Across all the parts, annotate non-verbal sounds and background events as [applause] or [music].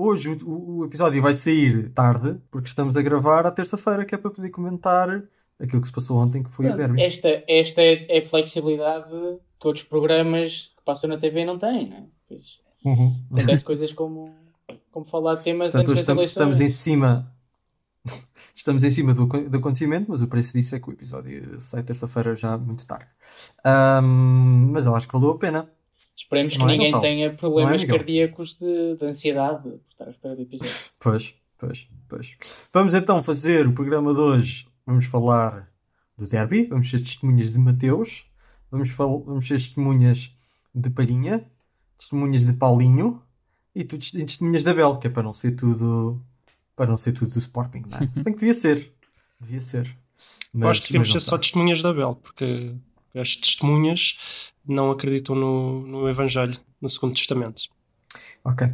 Hoje o, o- episódio vai sair tarde, porque estamos a gravar à terça-feira, que é para poder comentar aquilo que se passou ontem, que foi o derby. Esta, esta é é a flexibilidade que outros programas que passam na TV não têm, né? Pois, Uhum. acontece coisas como, como falar de temas Portanto, antes hoje das estamos, eleições. estamos em cima. Estamos em cima do, do acontecimento, mas o preço disso é que o episódio sai terça-feira já muito tarde. Ahm, mas eu acho que valeu a pena. Esperemos que Não é, ninguém Gonçalo? tenha Não problemas é, cardíacos de, de ansiedade por estar à espera do episódio. Pois, pois, pois. Vamos então fazer o programa de hoje. Vamos falar do derby, vamos ser testemunhas de Mateus, vamos, fal- vamos ser testemunhas de Palhinha, testemunhas de Paulinho e tu- testemunhas da Bel, que é para não ser tudo para não ser tudo do Sporting, não é? Se bem que devia ser. Devia ser. Eu acho que devíamos mas ser só testemunhas da Bel, porque as testemunhas não acreditam no, no Evangelho, no Segundo Testamento. Ok.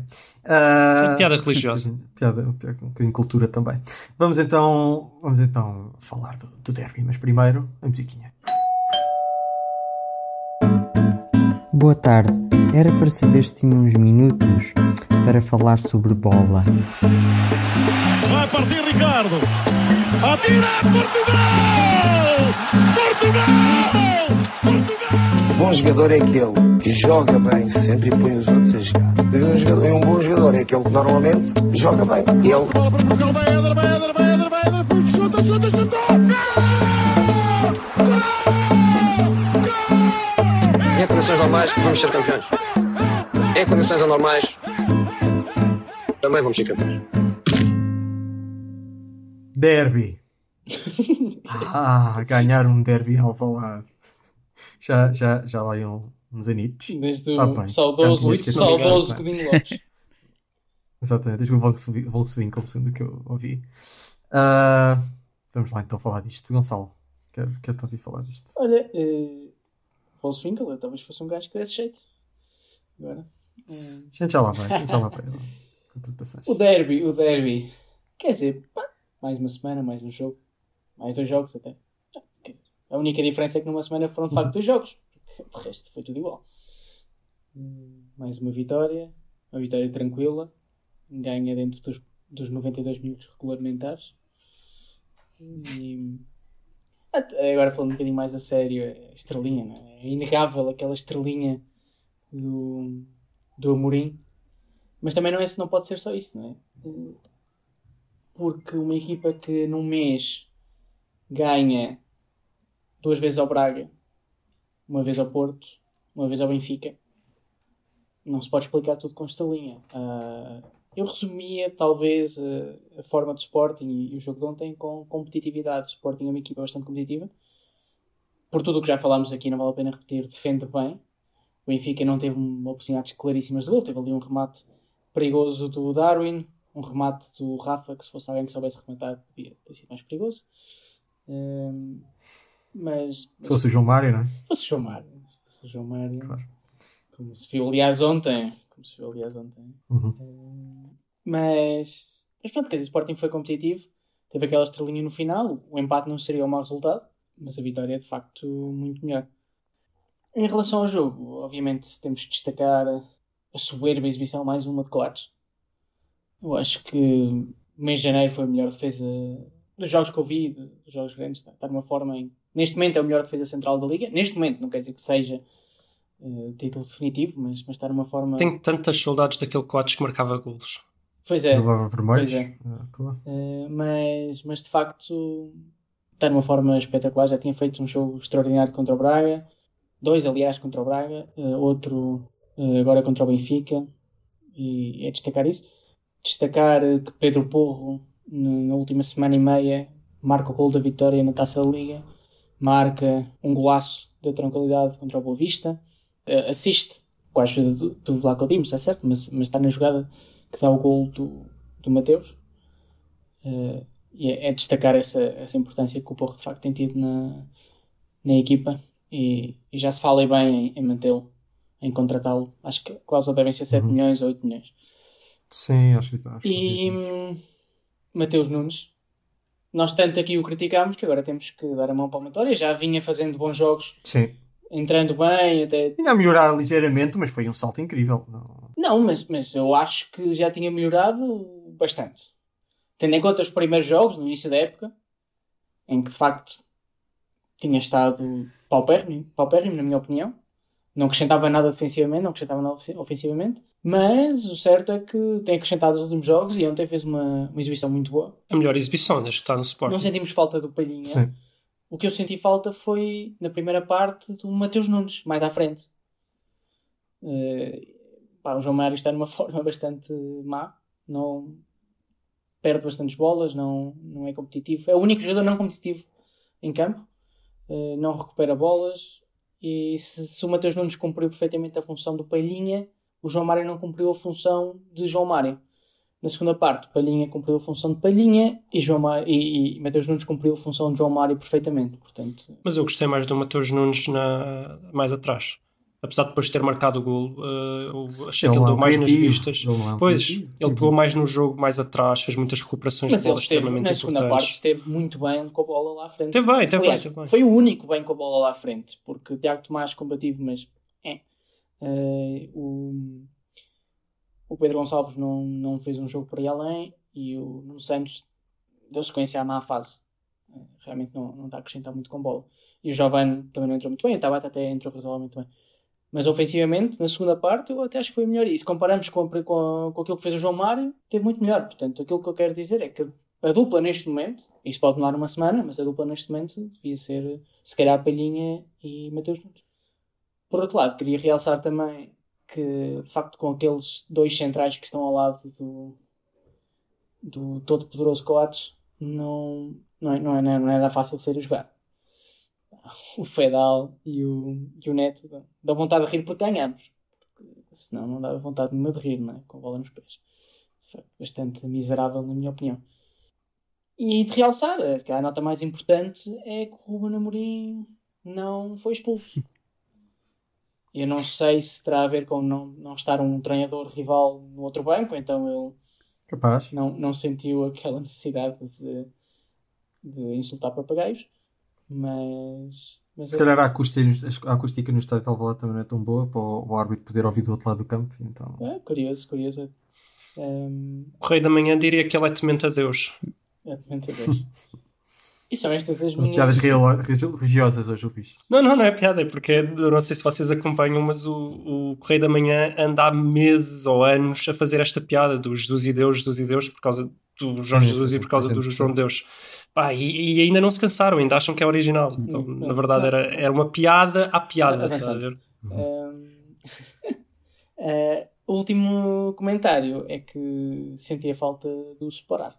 É piada religiosa. [laughs] Piada, piada, um bocadinho cultura também. Vamos então, vamos então falar do, do derby, mas primeiro a musiquinha. Boa tarde. Era para saber se tinha uns minutos para falar sobre bola. Vai partir Ricardo. Atira Portugal! Portugal! Portugal! Bom jogador é aquele que joga bem sempre e põe os outros a jogar. E um, jogador- um bom jogador é aquele que normalmente joga bem. Ele Portugal, vai Éder, vai Éder, vai Éder, vai Éder, puto, chuta, chuta, chuta! em condições normais vamos ser campeões. Em condições anormais também vamos ser campeões. Derby. [laughs] ah, ganhar um derby ao Alvalade. Já, já, já lá iam uns anitos. Desde o saudoso, saudoso. Godinho Lopes. [laughs] Exatamente, desde o Volkswagen, segundo que eu ouvi. Ah, vamos lá então falar disto. Gonçalo, quero, quero te ouvir falar disto. Olha, uh, Volkswinkel, talvez fosse um gajo que desse jeito. Agora. A gente já lá vai, gente já lá vai. [laughs] O derby, o derby. Quer dizer, pá, mais uma semana, mais um jogo. Mais dois jogos até. A única diferença é que numa semana foram de facto dois jogos. [laughs] De resto foi tudo igual. Hum, Mais uma vitória. Uma vitória tranquila. Ganha dentro dos, dos 92 minutos regulamentares. E agora falando um bocadinho mais a sério, a estrelinha, não é? É inegável aquela estrelinha do, do Amorim. Mas também não, é, não pode ser só isso, não é? Porque uma equipa que num mês ganha duas vezes ao Braga, uma vez ao Porto, uma vez ao Benfica, não se pode explicar tudo com estrelinha. Ah, eu resumia talvez a, a forma do Sporting e, e o jogo de ontem com competitividade. O Sporting é uma equipa bastante competitiva. Por tudo o que já falámos aqui, não vale a pena repetir, defende bem. O Benfica não teve oportunidades claríssimas de gol, teve ali um remate perigoso do Darwin, um remate do Rafa, que se fosse alguém que soubesse rematar podia ter sido mais perigoso. Hum, mas, Se fosse o João Mário, não é? se fosse o João Mário, se fosse o João Mário, Claro. como se viu aliás ontem, como se viu aliás ontem. Uhum. Hum, mas, mas pronto, quer dizer, o Sporting foi competitivo, teve aquela estrelinha no final, o empate não seria um mau resultado, mas a vitória é de facto muito melhor. Em relação ao jogo, obviamente temos que destacar a soberba exibição, mais uma de Coates. Eu acho que mês de janeiro foi a melhor defesa dos jogos que eu vi, dos jogos grandes. Está está numa forma em. Neste momento é o melhor defesa central da liga. Neste momento, não quer dizer que seja eh, título definitivo, mas, mas está numa forma. Tenho tantas saudades daquele Coates que marcava golos. Pois é. Levava vermelhos. Pois é. Ah. Uh, mas, mas de facto está numa forma espetacular. Já tinha feito um jogo extraordinário contra o Braga, dois, aliás, contra o Braga, uh, outro uh, agora contra o Benfica, e é destacar isso. Destacar uh, que Pedro Porro, na última semana e meia, marca o gol da vitória na taça da Liga, marca um golaço da tranquilidade contra o Boa Vista, uh, assiste com a ajuda do, do Vlaco Dimos, é certo, mas, mas está na jogada que dá o gol do, do Mateus. Uh, e é, é destacar essa, essa importância que o Porro de facto tem tido na, na equipa e, e já se fala aí bem em, em mantê-lo, em contratá-lo. Acho que a cláusula devem ser 7 Uhum. milhões ou 8 milhões. Sim, acho que que E hum, Mateus Nunes, nós tanto aqui o criticámos que agora temos que dar a mão para o Vitória. Já vinha fazendo bons jogos, Sim. entrando bem, até. Tinha a melhorar ligeiramente, mas foi um salto incrível. Não, Não, mas, mas eu acho que já tinha melhorado bastante. Tendo em conta os primeiros jogos, no início da época, em que de facto tinha estado paupérrimo, paupérrimo na minha opinião. Não acrescentava nada defensivamente, não acrescentava nada ofen- ofensivamente. Mas o certo é que tem acrescentado nos últimos jogos e ontem fez uma, uma exibição muito boa. A melhor exibição desde que está no Não Sporting. sentimos falta do Palhinha. Sim. O que eu senti falta foi, na primeira parte, do Mateus Nunes, mais à frente. Eh, pá, o João Mário está numa [laughs] forma bastante má. Não, perde bastantes bolas, não, não é competitivo. É o único jogador não competitivo em campo. Eh, não recupera bolas. E se, se o Mateus Nunes cumpriu perfeitamente a função do Palhinha, o João Mário não cumpriu a função de João Mário. Na segunda parte, Palhinha cumpriu a função de Palhinha e, João e, e Mateus Nunes cumpriu a função de João Mário perfeitamente. Portanto, Mas eu gostei mais do Mateus Nunes na... mais atrás. Apesar de depois ter marcado o gol, eh, eu achei que ele é deu um mais nas vistas. ele não é Pois, criativo. ele pegou mais no jogo, mais atrás, fez muitas recuperações mas de ele bolas esteve, extremamente na segunda parte esteve muito bem com a bola lá à frente. Teve bem, teve bem, Aliás, teve bem. Foi o único bem com a bola lá à frente, porque o Tiago Tomás combativo, mas é. Eh, o, o Pedro Gonçalves não, não fez um jogo por aí além e o Nuno Santos deu sequência à má fase. Eh, realmente não, não está a acrescentar muito com bola. E o Giovanni também não entrou muito bem, o Tabata até entrou razoavelmente bem. Mas ofensivamente, na segunda parte, eu até acho que foi melhor. E se compararmos com, com, com aquilo que fez o João Mário, teve muito melhor. Portanto, aquilo que eu quero dizer é que a dupla neste momento, isto pode demorar uma semana, mas a dupla neste momento devia ser, se calhar, Palhinha e Mateus Nunes. Por outro lado, queria realçar também que, de facto, com aqueles dois centrais que estão ao lado do, do todo-poderoso Coates, não, não, é, não, é, não é nada fácil ser jogar. [laughs] O Fedal e o, e o Neto dá vontade de rir porque ganhamos. Porque senão não dá vontade nenhuma de rir, não é? Com a bola nos pés. De facto, bastante miserável, na minha opinião. E de realçar, eh, a nota mais importante é que o Ruben Amorim não foi expulso. [laughs] Eu não sei se terá a ver com não, não estar um treinador rival no outro banco, então ele Capaz. não, não sentiu aquela [laughs] necessidade de, de insultar papagaios. Mas. mas Se calhar a acústica, a acústica no estádio de Alvalade também não é tão boa para o, o árbitro poder ouvir do outro lado do campo. Então, é curioso, curioso. Um, O Rei da Manhã diria que ele é temente a Deus. exatamente a Deus. [laughs] E são estas as minhas. piadas religiosas hoje, eu fiz. Não, não, não é piada, é porque eu não sei se vocês acompanham, mas o, o Correio da Manhã anda há meses ou anos a fazer esta piada do Jesus e Deus, Jesus e Deus, por causa do Jorge Sim, Jesus e por causa do sim. João de Deus. Pá, e, e ainda não se cansaram, ainda acham que é original. Então, Hum, na verdade, era, era uma piada à piada. Tá a ver? Um, [laughs] eh, o último comentário é que senti a falta do separar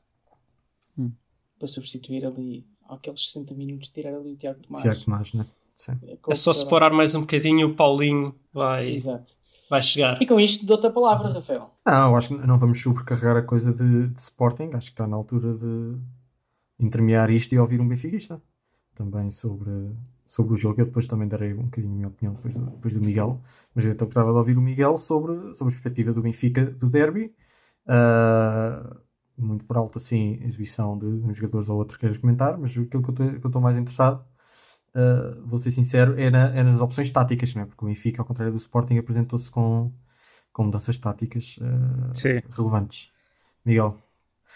Hum. para substituir ali aqueles 60 minutos, tirar ali o Tiago Tomás. Tiago Tomás, né? Sim. É só separar mais um bocadinho e o Paulinho vai, Exato. vai chegar. E com isto dou-te a palavra, Rafael. Não, eu acho que não vamos sobrecarregar a coisa de, de Sporting. Acho que está na altura de intermear isto e ouvir um benfiquista também sobre, sobre o jogo. Eu depois também darei um bocadinho a minha opinião depois do, depois do Miguel. Mas eu então gostava de ouvir o Miguel sobre, sobre a perspectiva do Benfica do derby. Ah, muito por alto, assim, a exibição de uns jogadores ou outros que queiras comentar, mas aquilo que eu estou- mais interessado, ah, vou ser sincero, é, na- é nas opções táticas, né? porque o Benfica, ao contrário do Sporting, apresentou-se com, com mudanças táticas Sim. relevantes. Miguel.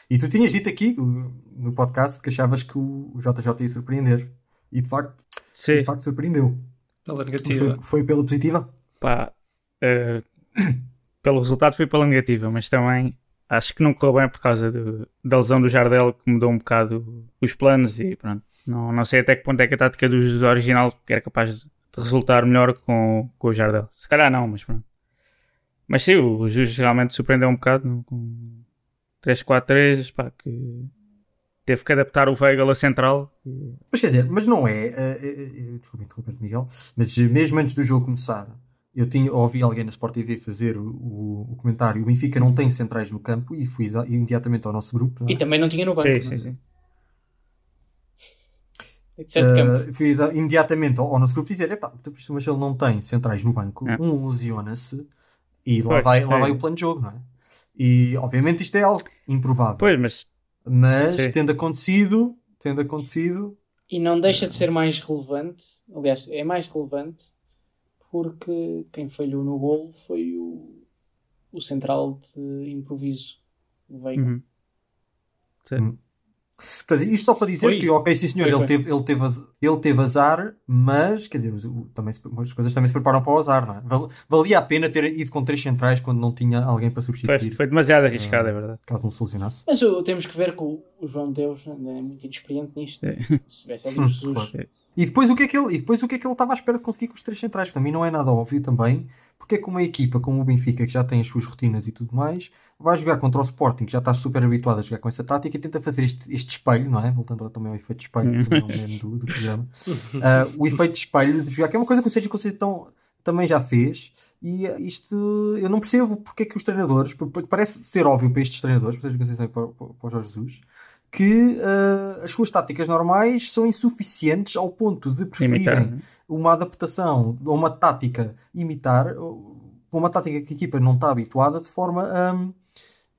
E tu tinhas dito aqui no podcast que achavas que o, JJ ia surpreender. E de facto, Sim. de facto surpreendeu. Pela negativa. Foi, foi pela positiva? Pá, eh, [clears throat] pelo resultado foi pela negativa, mas também acho que não correu bem por causa do- da lesão do Jardel que mudou um bocado os planos e pronto. Não, não sei até que ponto é que a tática do Jesus original que era capaz de resultar melhor com, com o Jardel. Se calhar não, mas pronto. Mas sim, o Jesus realmente surpreendeu um bocado com 3-4-3, pá, que teve que adaptar o Weigl a central. Mas quer dizer, mas não é. eh, eh, desculpa interromper Miguel. Mas mesmo antes do jogo começar, eu tinha, ouvi alguém na Sport TV fazer o, o- o comentário: o Benfica não tem centrais no campo. E fui imediatamente ao nosso grupo. não é? E também não tinha no banco. Sim, é? sim, sim. Disseste campo. Uh, fui imediatamente ao, ao nosso grupo dizer: epá, mas ele não tem centrais no banco, É. um lesiona-se e lá, Pois, vai, lá sim. vai o plano de jogo, não é? E obviamente isto é algo improvável. Pois, mas Mas Sim. tendo acontecido, tendo acontecido, E não deixa de ser mais relevante, aliás, é mais relevante porque quem falhou no golo foi o, o central de improviso, o Veiga. Uhum. Sim. Portanto, isto só para dizer Foi. que, ok, sim senhor, Foi, ele, foi. Teve, ele, teve, ele teve azar, mas, quer dizer, também se- as coisas também se preparam para o azar, não é? Val- Valia a pena ter ido com três centrais quando não tinha alguém para substituir, foi demasiado arriscado, é verdade. caso não solucionasse. Mas o- temos que ver que o, o João Deus ainda é muito inexperiente nisto. É. Se tivesse ali o Jesus. claro. E depois o que é que ele, e depois o que é que ele estava à espera de conseguir com os três centrais? Que também não é nada óbvio também, porque é que uma equipa como o Benfica, que já tem as suas rotinas e tudo mais, vai jogar contra o Sporting, que já está super habituado a jogar com essa tática e tenta fazer este, este espelho, não é? Voltando também ao efeito de espelho, que é do, do programa. [laughs] Ah, o efeito de espelho de jogar, que é uma coisa que o Sérgio Conceição também já fez. E ah, isto eu não percebo porque é que os treinadores, porque parece ser óbvio para estes treinadores, para o Sérgio Conceição e para, para, para o Jorge Jesus, que ah, as suas táticas normais são insuficientes ao ponto de preferirem Imitar. né? uma adaptação ou uma tática imitar uma tática que a equipa não está habituada de forma a,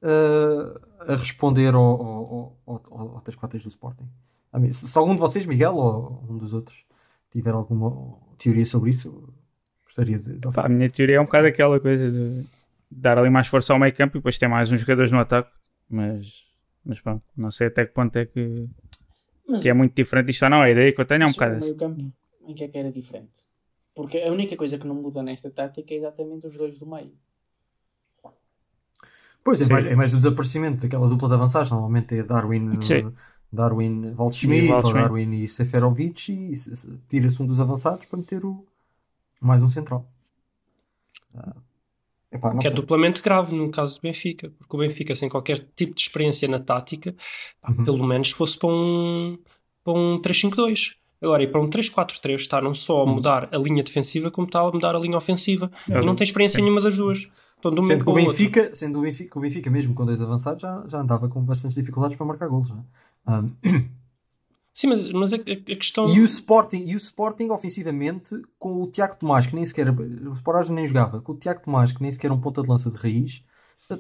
a, a responder ao, ao, ao, ao, ao 3-4 do Sporting. Se algum de vocês, Miguel ou um dos outros, tiver alguma teoria sobre isso, gostaria de. de Pá, a minha teoria é um bocado aquela coisa de dar ali mais força ao meio campo e depois ter mais uns jogadores no ataque, mas, mas pronto, não sei até que ponto é que, Mas que é muito diferente isto ou não. A ideia que eu tenho é um mas bocado meio campo, em que é que era diferente? Porque a única coisa que não muda nesta tática é exatamente os dois do meio. Pois é, mais, é mais o desaparecimento daquela dupla de avançados. Normalmente é Darwin, Sim. Darwin Waldschmidt, ou Waldschmidt. Darwin e Seferovic e se- se- tira-se um dos avançados para meter o, mais um central. Ah, epá, que é sei. duplamente grave no caso do Benfica, porque o Benfica, sem qualquer tipo de experiência na tática, pá, Uhum. pelo menos fosse para um, para um 3-5-2. Agora, e para um 3-4-3 está não só a Uhum. mudar a linha defensiva, como está a mudar a linha ofensiva. É e não tem experiência sim. nenhuma das duas. Então, um Sendo que o outro. Benfica, sendo o Benfica, o Benfica mesmo com dois avançados já, já andava com bastantes dificuldades para marcar golos. Não é? Ah, [clears throat] Sim, mas, mas a, a- questão. e, o Sporting, e o Sporting ofensivamente com o Tiago Tomás que nem sequer o Sporting nem jogava com o Tiago Tomás que nem sequer é um ponta de lança de raiz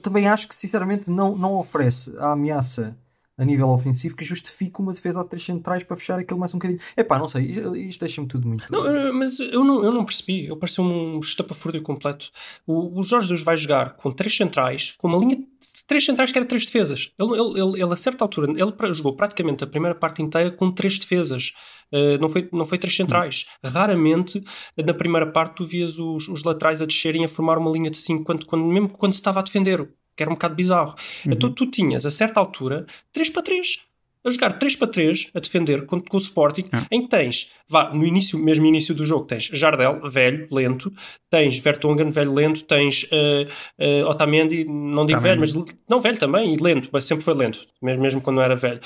também acho que sinceramente não, não oferece a ameaça a nível ofensivo que justifique uma defesa a três centrais para fechar aquilo mais um bocadinho. Epá, não sei, isto deixa-me tudo muito. Não, mas eu não, eu não percebi. Eu pareceu um estapafúrdio completo. O, o Jorge Jesus vai jogar com três centrais, com uma linha de três centrais que era três defesas. Ele, ele, ele, a certa altura, ele jogou praticamente a primeira parte inteira com três defesas. Eh, não, foi, não foi três centrais. Raramente, eh, na primeira parte, tu vias os, os laterais a descerem a formar uma linha de cinco, quando, quando, mesmo quando se estava a defender, que era um bocado bizarro. Então tu tinhas, a certa altura, 3 para 3. A jogar 3 para 3, a defender com, com o Sporting, Ah. em que tens, vá, no início, mesmo início do jogo, tens Jardel, velho, lento, tens Vertonghen, velho, lento, tens uh, uh, Otamendi, não digo velho, mas não velho também, e lento, mas sempre foi lento, mesmo, mesmo quando não era velho.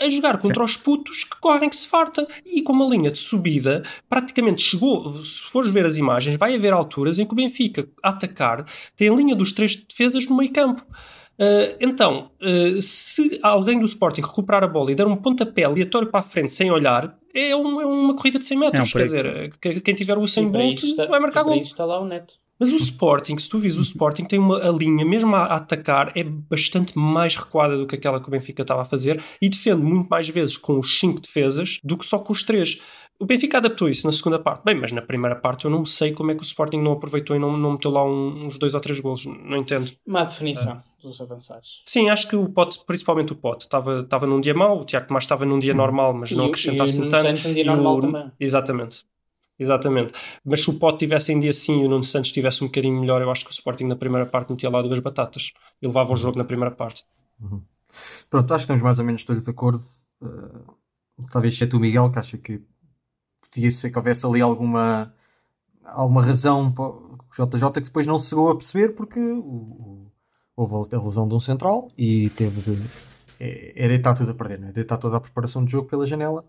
A jogar contra os putos que correm que se farta e com uma linha de subida, praticamente chegou. Se fores ver as imagens, vai haver alturas em que o Benfica, a atacar, tem a linha dos três defesas no meio campo. Uh, então, uh, se alguém do Sporting recuperar a bola e der um pontapé aleatório para a frente sem olhar, é, um- é uma corrida de 100 metros. É um Quer dizer, que- quem tiver o E Usain para Bolt isso está, vai marcar gol. está lá o Neto. Mas o Sporting, se tu vis o Sporting, tem uma a linha, mesmo a, a atacar, é bastante mais recuada do que aquela que o Benfica estava a fazer e defende muito mais vezes com os 5 defesas do que só com os 3. O Benfica adaptou isso na segunda parte. Bem, mas na primeira parte eu não sei como é que o Sporting não aproveitou e não, não meteu lá um- uns dois ou três golos. Não entendo. Má definição dos avançados. Sim, acho que o Pote, principalmente o Pote, estava, estava num dia mau, o Tiago Tomás estava num dia normal, mas E não acrescentasse e tanto. Num dia E normal o- também. Exatamente. Exatamente. Mas se o Pote tivesse em dia sim e o Nuno Santos tivesse um bocadinho melhor, eu acho que o Sporting na primeira parte metia lá duas batatas e levava o jogo na primeira parte. Pronto, acho que estamos mais ou menos todos de acordo. Uh, talvez exceto o Miguel, que acha que podia ser que houvesse ali alguma, alguma razão para o JJ que depois não se chegou a perceber porque o, o- houve a lesão de um central e teve de. É, é deitar tudo a perder, não é? Deitar toda a preparação de jogo pela janela.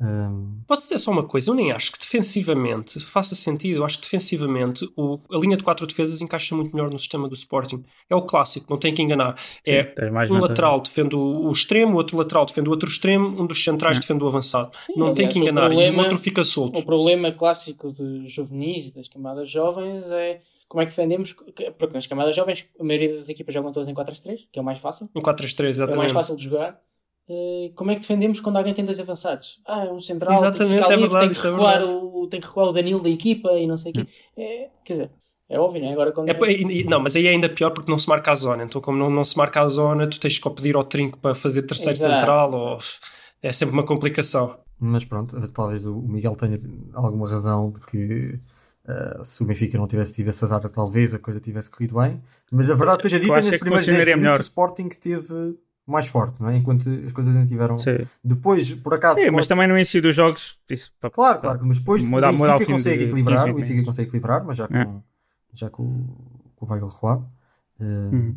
Um, Posso dizer só uma coisa? Eu nem acho que defensivamente faça sentido. Eu acho que defensivamente o- a linha de quatro defesas encaixa muito melhor no sistema do Sporting. É o clássico, não tem que enganar. é Tens mais um lateral defende o, o extremo, outro lateral defende o outro extremo, um dos centrais defende o avançado. Sim, não tem aliás, que o enganar. E problema- o outro fica solto. O problema clássico de juvenis, das camadas jovens, é como é que defendemos. Porque nas camadas jovens, a maioria das equipas jogam todas em 4-3-3, que é o mais fácil. Um 4-3-3, É o mais exatamente. fácil de jogar. Eh, Como é que defendemos quando alguém tem dois avançados? Ah, um central tem que Exatamente, ficar é livre, verdade, tem, que é recuar verdade. o, tem que recuar o Danilo da equipa e não sei o quê. É, quer dizer, É óbvio, não é? Agora quando. É, e- não, mas aí é ainda pior porque não se marca a zona. Então, como não, não se marca a zona, tu tens que pedir ao trinco para fazer terceiro Exato, central. exato. Ou... É sempre uma complicação. Mas pronto, talvez o Miguel tenha alguma razão de que eh, se o Benfica não tivesse tido essa azar, talvez a coisa tivesse corrido bem. Mas a verdade seja eu dita, nesses é que primeiros 10 funcionaria minutos melhor. o Sporting teve mais forte, não é? Enquanto as coisas não tiveram. Sim, Depois, por acaso. Sim, mas também no início dos jogos. Isso, Claro, claro, mas depois Muda- o Benfica consegue equilibrar, 15 o Benfica consegue equilibrar, mas já com, É. já com, o- com o Weigl recuado. Eh, Uhum.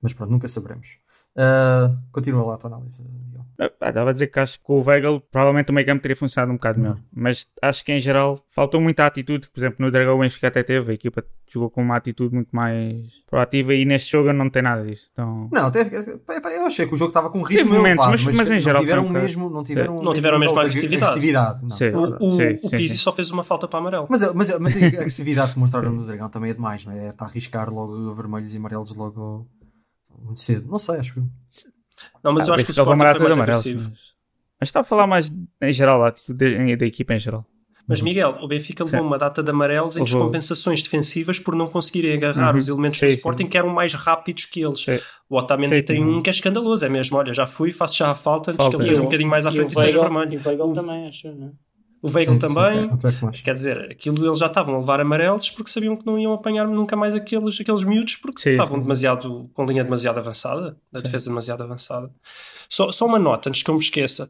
Mas pronto, nunca saberemos. Eh, continua lá a tua análise, Miguel. Ah, Estava a dizer que acho que com o Weigl provavelmente o meio campo teria funcionado um bocado melhor. Mas acho que em geral faltou muita atitude. que, Por exemplo, no Dragão o Benfica até teve. A equipa jogou com uma atitude muito mais proativa e neste jogo não tem nada disso. Então, Não, pá, eu achei que o jogo estava com um ritmo Teve momentos, elevado, mas- mas em não geral tiveram um bocado- mesmo, não tiveram, Não tiveram a mesma de agressividade. agressividade. Não, Sim. é O, o, Sim, o Pizzi sim. só fez uma falta para amarelo. Mas, mas, mas a [laughs] agressividade que mostraram no Dragão também é demais, não é? Está a arriscar logo vermelhos e amarelos logo muito cedo. Não sei, acho eu. Não, mas ah, eu acho que o Sporting data foi de mais agressivo. Mas, mas está a falar mais em geral, a atitude da, equipa em geral. Mas Miguel, o Benfica levou Sim. uma data de amarelos em descompensações defensivas por não conseguirem agarrar Uhum. os elementos Sim, do sim. Sporting que eram mais rápidos que eles. Sim. O Otamendi Sim. tem um que é escandaloso, é mesmo. Olha, já fui, faço já a falta antes Falta. que ele esteja um bocadinho mais à E frente e seja Weigl- vermelho. E o Weigl também, acho, não é? O Weigl Sim, também. sim, mais. Quer dizer, aquilo eles já estavam a levar amarelos porque sabiam que não iam apanhar nunca mais aqueles, aqueles miúdos porque Sim, estavam sim. demasiado com linha demasiado avançada, da Sim. defesa demasiado avançada. Só, só uma nota antes que eu me esqueça.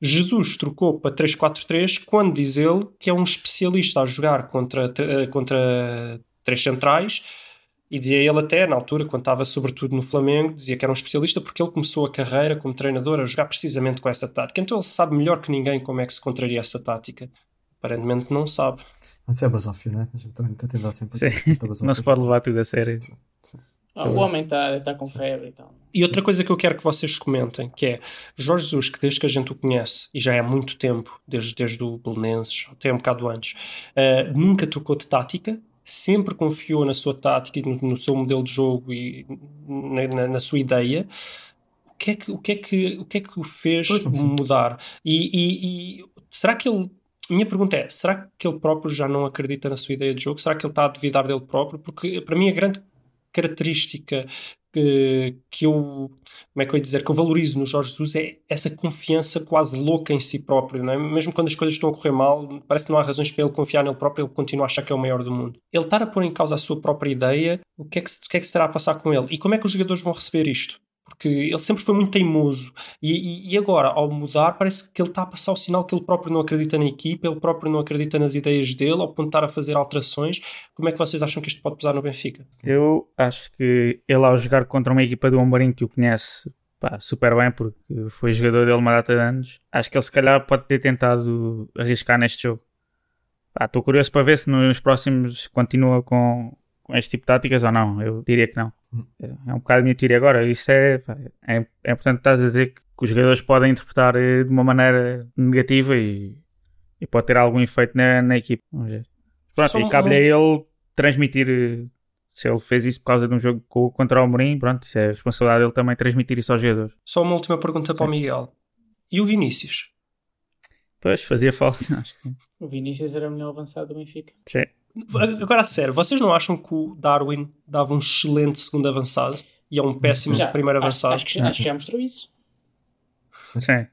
Jesus trocou para 3-4-3 quando diz ele que é um especialista a jogar contra, eh, contra três centrais e dizia ele até na altura, quando estava sobretudo no Flamengo, dizia que era um especialista porque ele começou a carreira como treinador a jogar precisamente com essa tática. Então ele sabe melhor que ninguém como é que se contraria essa tática. Aparentemente não sabe. Isso é basófio, né? A gente também tenta dar sempre Sim. Não se pode levar tudo a sério. Ah, o homem está estar com febre e tal. E outra coisa que eu quero que vocês comentem, que é Jorge Jesus, que desde que a gente o conhece, e já é há muito tempo, desde, desde o Belenenses, até um bocado antes, eh, nunca trocou de tática, sempre confiou na sua tática e no, no seu modelo de jogo e na, na- na sua ideia. O que é que o, que é que, o, que é que o fez mudar? E, e- e será que ele. Minha pergunta é: será que ele próprio já não acredita na sua ideia de jogo? Será que ele está a duvidar dele próprio? Porque para mim a grande característica que, que eu, como é que eu ia dizer, que eu valorizo no Jorge Jesus é essa confiança quase louca em si próprio, não é? Mesmo quando as coisas estão a correr mal, parece que não há razões para ele confiar nele próprio, ele continua a achar que é o maior do mundo. Ele estar a pôr em causa a sua própria ideia, o que é que, o que, é que se terá a passar com ele? E como é que os jogadores vão receber isto? Porque ele sempre foi muito teimoso e, e- e agora, ao mudar, parece que ele está a passar o sinal que ele próprio não acredita na equipa, ele próprio não acredita nas ideias dele, ao estar a fazer alterações. Como é que vocês acham que isto pode pesar no Benfica? Eu acho que ele ao jogar contra uma equipa do Amorim que o conhece pá, super bem, porque foi jogador dele uma data de anos, acho que ele se calhar pode ter tentado arriscar neste jogo. Estou curioso para ver se nos próximos continua com, com este tipo de táticas ou não. Eu diria que não. É um bocado a minha teoria agora. Isso é, é, é importante estás a dizer que, que os jogadores podem interpretar eh, de uma maneira negativa e, e pode ter algum efeito na, na equipa. Vamos ver. Pronto, Só e um- cabe-lhe a ele transmitir eh, se ele fez isso por causa de um jogo co- contra o Amorim, pronto, isso é responsabilidade dele também transmitir isso aos jogadores. Só uma última pergunta para o Miguel. E o Vinícius? Pois, fazia falta, acho que sim. O Vinícius era o melhor avançado do Benfica. Sim. Agora, a sério, vocês não acham que o Darwin dava um excelente segundo avançado e é um péssimo Já, primeiro acho, avançado? acho, que, acho que já mostrou isso. Sim.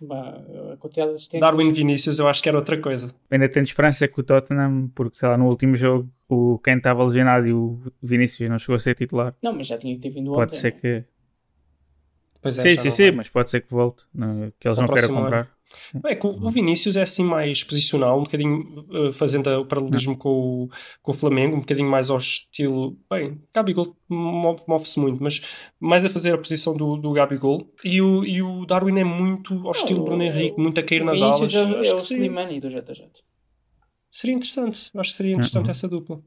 Bah, A quantidade de assistências. Darwin Vinícius, eu acho que era outra coisa. Ainda tenho esperança que o Tottenham, porque sei lá, no último jogo o quem estava lesionado e o Vinícius não chegou a ser titular. Não, mas já tinha que ter vindo Pode ontem. ser que. Pois é, sim, sim, sim, vai. mas pode ser que volte. não- que eles não queiram comprar. É que o Vinícius é assim mais posicional, um bocadinho uh, fazendo o paralelismo com o, com o Flamengo, um bocadinho mais ao estilo. Bem, Gabigol move- move-se muito, mas mais a fazer a posição do, do Gabigol. E o, e o Darwin é muito ao estilo Bruno Henrique, muito a cair nas alas. Vinícius é, Acho é o sim. Slimani do JJ. Seria interessante, acho que seria interessante Uhum. essa dupla.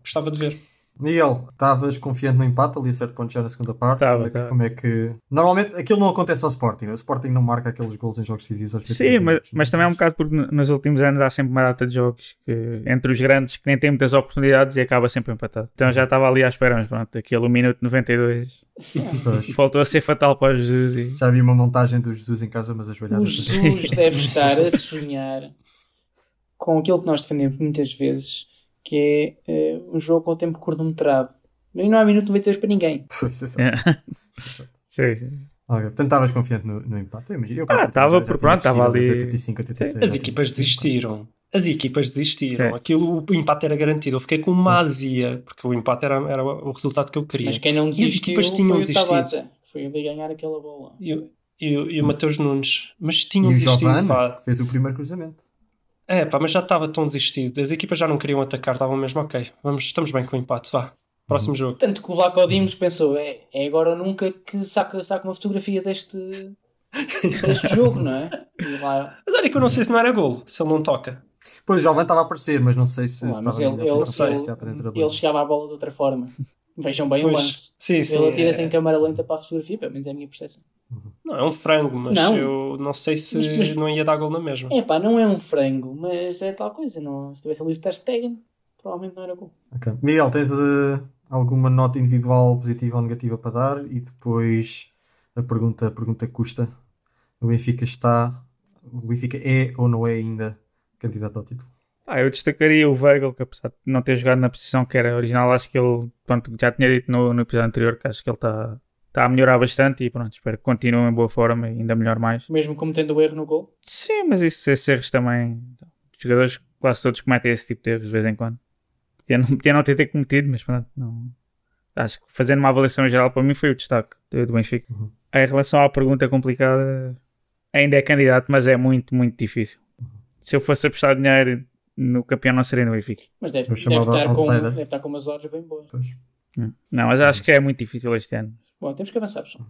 Gostava de ver. Miguel, estavas confiante no empate ali a certo ponto já na segunda parte? Tava, como, é que, tava. como é que- Normalmente aquilo não acontece ao Sporting. O Sporting não marca aqueles gols em jogos decisivos. aos Sim, 15 mas, mas também é um bocado porque nos últimos anos há sempre uma data de jogos que, entre os grandes que nem têm muitas oportunidades e acaba sempre empatado. Então já estava ali à espera, mas pronto, aquele 1 minuto 92 Pois. [laughs] voltou a ser fatal para o Jesus. E... Já vi uma montagem do Jesus em casa, mas as O joelhadas. Jesus deve estar a sonhar com aquilo que nós defendemos muitas vezes, que é eh, um jogo com o tempo cronometrado. Mas não há minuto 92 para ninguém. [laughs] Pois, é só. É. [laughs] Sim, sim. Ok, Portanto, estavas confiante no, no empate. Eu imagino. Eu, Ah, estava, tinha pronto, estava ali- aos 85, 86, As equipas desistiram. As equipas desistiram. Sim. Aquilo, o empate era garantido. Eu fiquei com uma azia, porque o empate era, era o resultado que eu queria. Mas quem não as desistiu equipas tinham foi desistido. o Tabata. que Foi ele ganhar aquela bola. E, o- e, o- e o Mateus Nunes. Mas E tinham o desistido. Giovanni Pá. que fez o primeiro cruzamento. É, pá, mas já estava tão desistido. As equipas já não queriam atacar, estavam mesmo ok. Vamos, estamos bem com o empate, vá. Próximo jogo. Tanto que o Vlaco Dimos pensou, é, é agora ou nunca que saca, saca uma fotografia deste, deste jogo, não é? [laughs] Lá, Mas olha que eu não sei se não era gol, se ele não toca. Pois o Giovanni estava a aparecer, mas não sei se lá, mas estava ele, ele, ele, para dentro da ele chegava à bola de outra forma. Vejam bem o Pois, lance. sim, sim. Ele atira-se é- em câmara lenta para a fotografia, pelo menos é a minha percepção. Não, é um frango, mas Não. eu não sei se Mas- mas- não ia dar gol na mesma. É pá, não é um frango, mas é tal coisa. Não, se tivesse ali o Ter Stegen, provavelmente não era gol. Ok. Miguel, tens eh, alguma nota individual positiva ou negativa para dar? E depois a pergunta, a pergunta que custa. O Benfica está. O Benfica é ou não é ainda candidato ao título? Ah, eu destacaria o Weigl, que apesar de não ter jogado na posição que era original, acho que ele, pronto, já tinha dito no, no episódio anterior que acho que ele está está a melhorar bastante e pronto, espero que continue em boa forma e ainda melhor mais. Mesmo cometendo o erro no gol. Sim, mas isso, esses erros também, os jogadores quase todos cometem esse tipo de erros de vez em quando. Podia não, podia não ter, ter cometido, mas pronto, não. Acho que fazendo uma avaliação geral, para mim foi o destaque do, do Benfica. Uhum. Em relação à pergunta complicada, ainda é candidato, mas é muito, muito difícil. Se eu fosse apostar dinheiro no campeão, não seria no Benfica. Mas deve, deve, estar, com, deve estar com umas odds bem boas. Pois. Hum. Não, mas acho que é muito difícil este ano. Bom, temos que avançar, pessoal.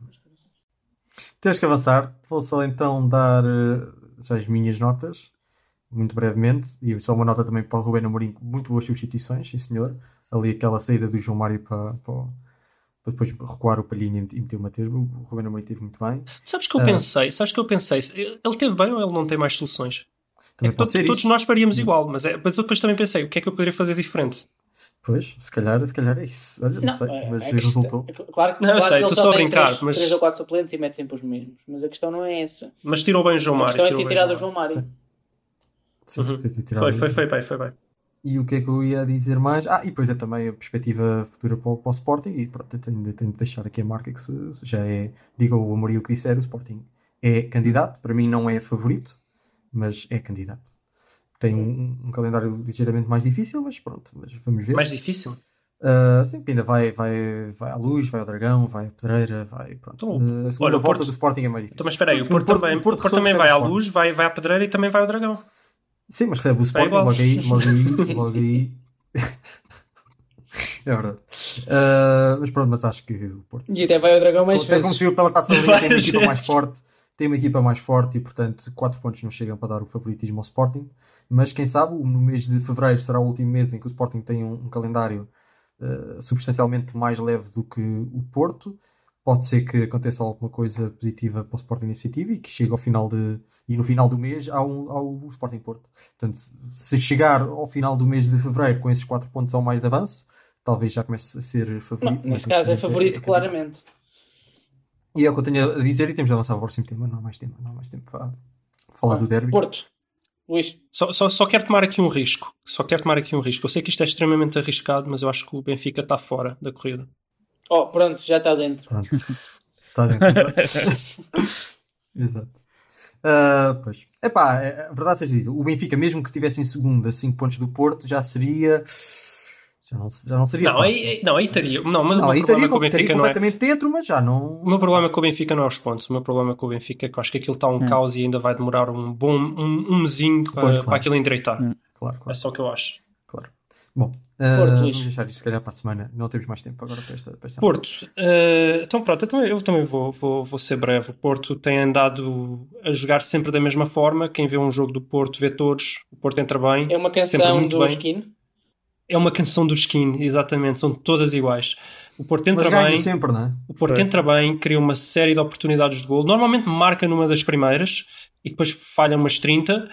Temos que avançar. Vou só então dar já as minhas notas, muito brevemente. E só uma nota também para o Rubén Amorim. Muito boas substituições, sim senhor. Ali aquela saída do João Mário para, para, para depois recuar o Palhinha e meter o Mateus. O Rubén Amorim esteve muito bem. Sabes que eu Ah. pensei, sabes que eu pensei, ele teve bem ou ele não tem mais soluções? Também É pode todos, ser todos isso. nós faríamos igual, mas, é, mas eu depois também pensei, o que é que eu poderia fazer diferente? Pois, se calhar, se calhar é isso. Olha, não, sei, é- mas é resultou. está- é Claro, que- Não, eu claro sei, estou só a brincar, três, mas- três ou quatro suplentes e mete sempre os mesmos. Mas a questão não é essa. Mas tirou bem o João A Mário. questão é tirou ter tirado o. João Mário. Sim. Sim, Uhum. ter- tirado Foi, foi, foi bem, foi bem. E o que é que eu ia dizer mais? Ah, e depois é também a perspectiva futura para o, para o Sporting. E pronto, tenho, tenho de deixar aqui a marca que se, se já é. Diga o Amorim o que disser, o Sporting é candidato. Para mim não é favorito, mas é candidato. Tem um, um calendário ligeiramente mais difícil, mas pronto, mas vamos ver. Mais difícil? Ah, sim, que ainda vai, vai, vai à luz, vai ao dragão, vai à pedreira, vai. Pronto. Então, Ah, a segunda olha, o volta Porto- do Sporting é mais difícil. Então, mas espera aí, o Sim, Porto, também, o Porto, também vai à luz, vai, vai à pedreira e também vai ao dragão. Sim, mas recebe o Sporting logo aí, logo aí, [laughs] logo aí. é verdade. Ah, mas pronto, mas acho que o Porto. E até vai ao Dragão mais Até vezes. subiu pela taça da Liga, tem uma equipa mais forte. Tem uma equipa mais forte e, portanto, 4 pontos não chegam para dar o favoritismo ao Sporting. Mas quem sabe, no mês de fevereiro será o último mês em que o Sporting tem um, um calendário ah, substancialmente mais leve do que o Porto. Pode ser que aconteça alguma coisa positiva para o Sporting Iniciativa e que chegue ao final de. E no final do mês há, um, há o Sporting Porto. Portanto, se chegar ao final do mês de fevereiro com esses 4 pontos ou mais de avanço, talvez já comece a ser favorito. Não, nesse caso é favorito, candidato. claramente. E é o que eu tenho a dizer e temos de avançar para o próximo tema. Não há mais tempo, não há mais tempo para falar do derby. Porto. Luís. Só, só, só quero tomar aqui um risco. Só quero tomar aqui um risco. Eu sei que isto é extremamente arriscado, mas eu acho que o Benfica está fora da corrida. Oh, pronto, já está dentro. Pronto. Está dentro. exato. [laughs] Exato. Ah, pois. Epá, é- a verdade seja dita. O Benfica, mesmo que estivesse em segundo a 5 pontos do Porto, já seria. Já não, já não seria Não, fácil. aí, não, aí estaria. Não, mas não, o aí meu problema estaria, com o Benfica não é. completamente dentro, mas já não. O meu problema com o Benfica não é os pontos. O meu problema com o Benfica é que eu acho que aquilo está um caos e ainda vai demorar um bom um, um mesinho para, Pois, claro. para aquilo endireitar. Hum. Claro, É claro, só o que eu acho. claro. Bom, ah, Porto, vamos Luís. deixar isto se calhar para a semana. Não temos mais tempo agora para esta. Para esta Porto, eh, então pronto, eu também, eu também vou, vou, vou ser breve. O Porto tem andado a jogar sempre da mesma forma. Quem vê um jogo do Porto vê todos. O Porto entra bem. É uma canção muito do bem. Skin. É uma canção do Skin, exatamente. São todas iguais. O Porto entra bem. sempre, não é? O Porto entra bem, cria uma série de oportunidades de gol. Normalmente marca numa das primeiras e depois falha umas 30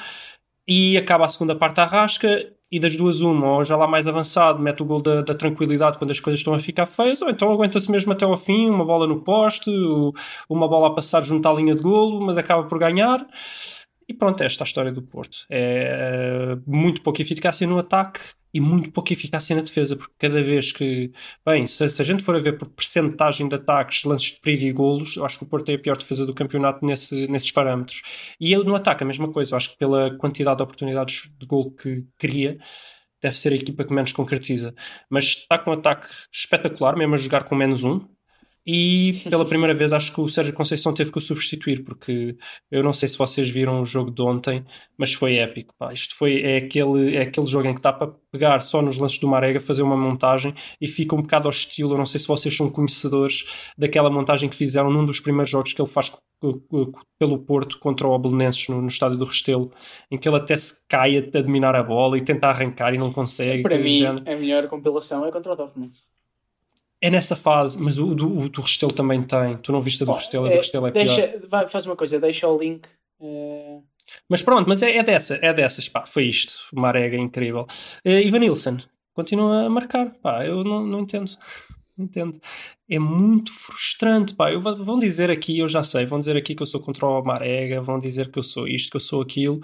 e acaba a segunda parte à rasca e das duas uma, ou já lá mais avançado, mete o gol da, da tranquilidade quando as coisas estão a ficar feias, ou então aguenta-se mesmo até ao fim, uma bola no poste, uma bola a passar junto à linha de golo, mas acaba por ganhar. E pronto, esta é a história do Porto. É muito pouca eficácia no ataque e muito pouca eficácia na defesa, porque cada vez que. Bem, se, se a gente for a ver por percentagem de ataques, lances de perigo e golos, eu acho que o Porto é a pior defesa do campeonato nesse, nesses parâmetros. E ele no ataque, a mesma coisa. Eu acho que pela quantidade de oportunidades de gol que cria, deve ser a equipa que menos concretiza. Mas está com um ataque espetacular, mesmo a jogar com menos um. E pela primeira vez acho que o Sérgio Conceição teve que o substituir, porque eu não sei se vocês viram o jogo de ontem, mas foi épico. Pá. Isto foi, é, aquele, é aquele jogo em que dá para pegar só nos lances do Marega, fazer uma montagem e fica um bocado hostil. Eu não sei se vocês são conhecedores daquela montagem que fizeram num dos primeiros jogos que ele faz pelo Porto contra o Belenenses no, no estádio do Restelo, em que ele até se cai a dominar a bola e tenta arrancar e não consegue. Para mim, a melhor compilação é contra o Dortmund é nessa fase, mas o do, o do Restelo também tem. Tu não viste a do Restelo, a do é, Restelo é deixa, pior. Vai, faz uma coisa, deixa o link. Uh... Mas pronto, mas é, é dessa, é dessas, pá, foi isto. Uma arega incrível. Uh, Ivan Nilsson continua a marcar, pá, eu não, não entendo. [laughs] Não entendo. É muito frustrante, pá. Eu, vão dizer aqui, eu já sei, vão dizer aqui que eu sou contra o Marega, vão dizer que eu sou isto, que eu sou aquilo.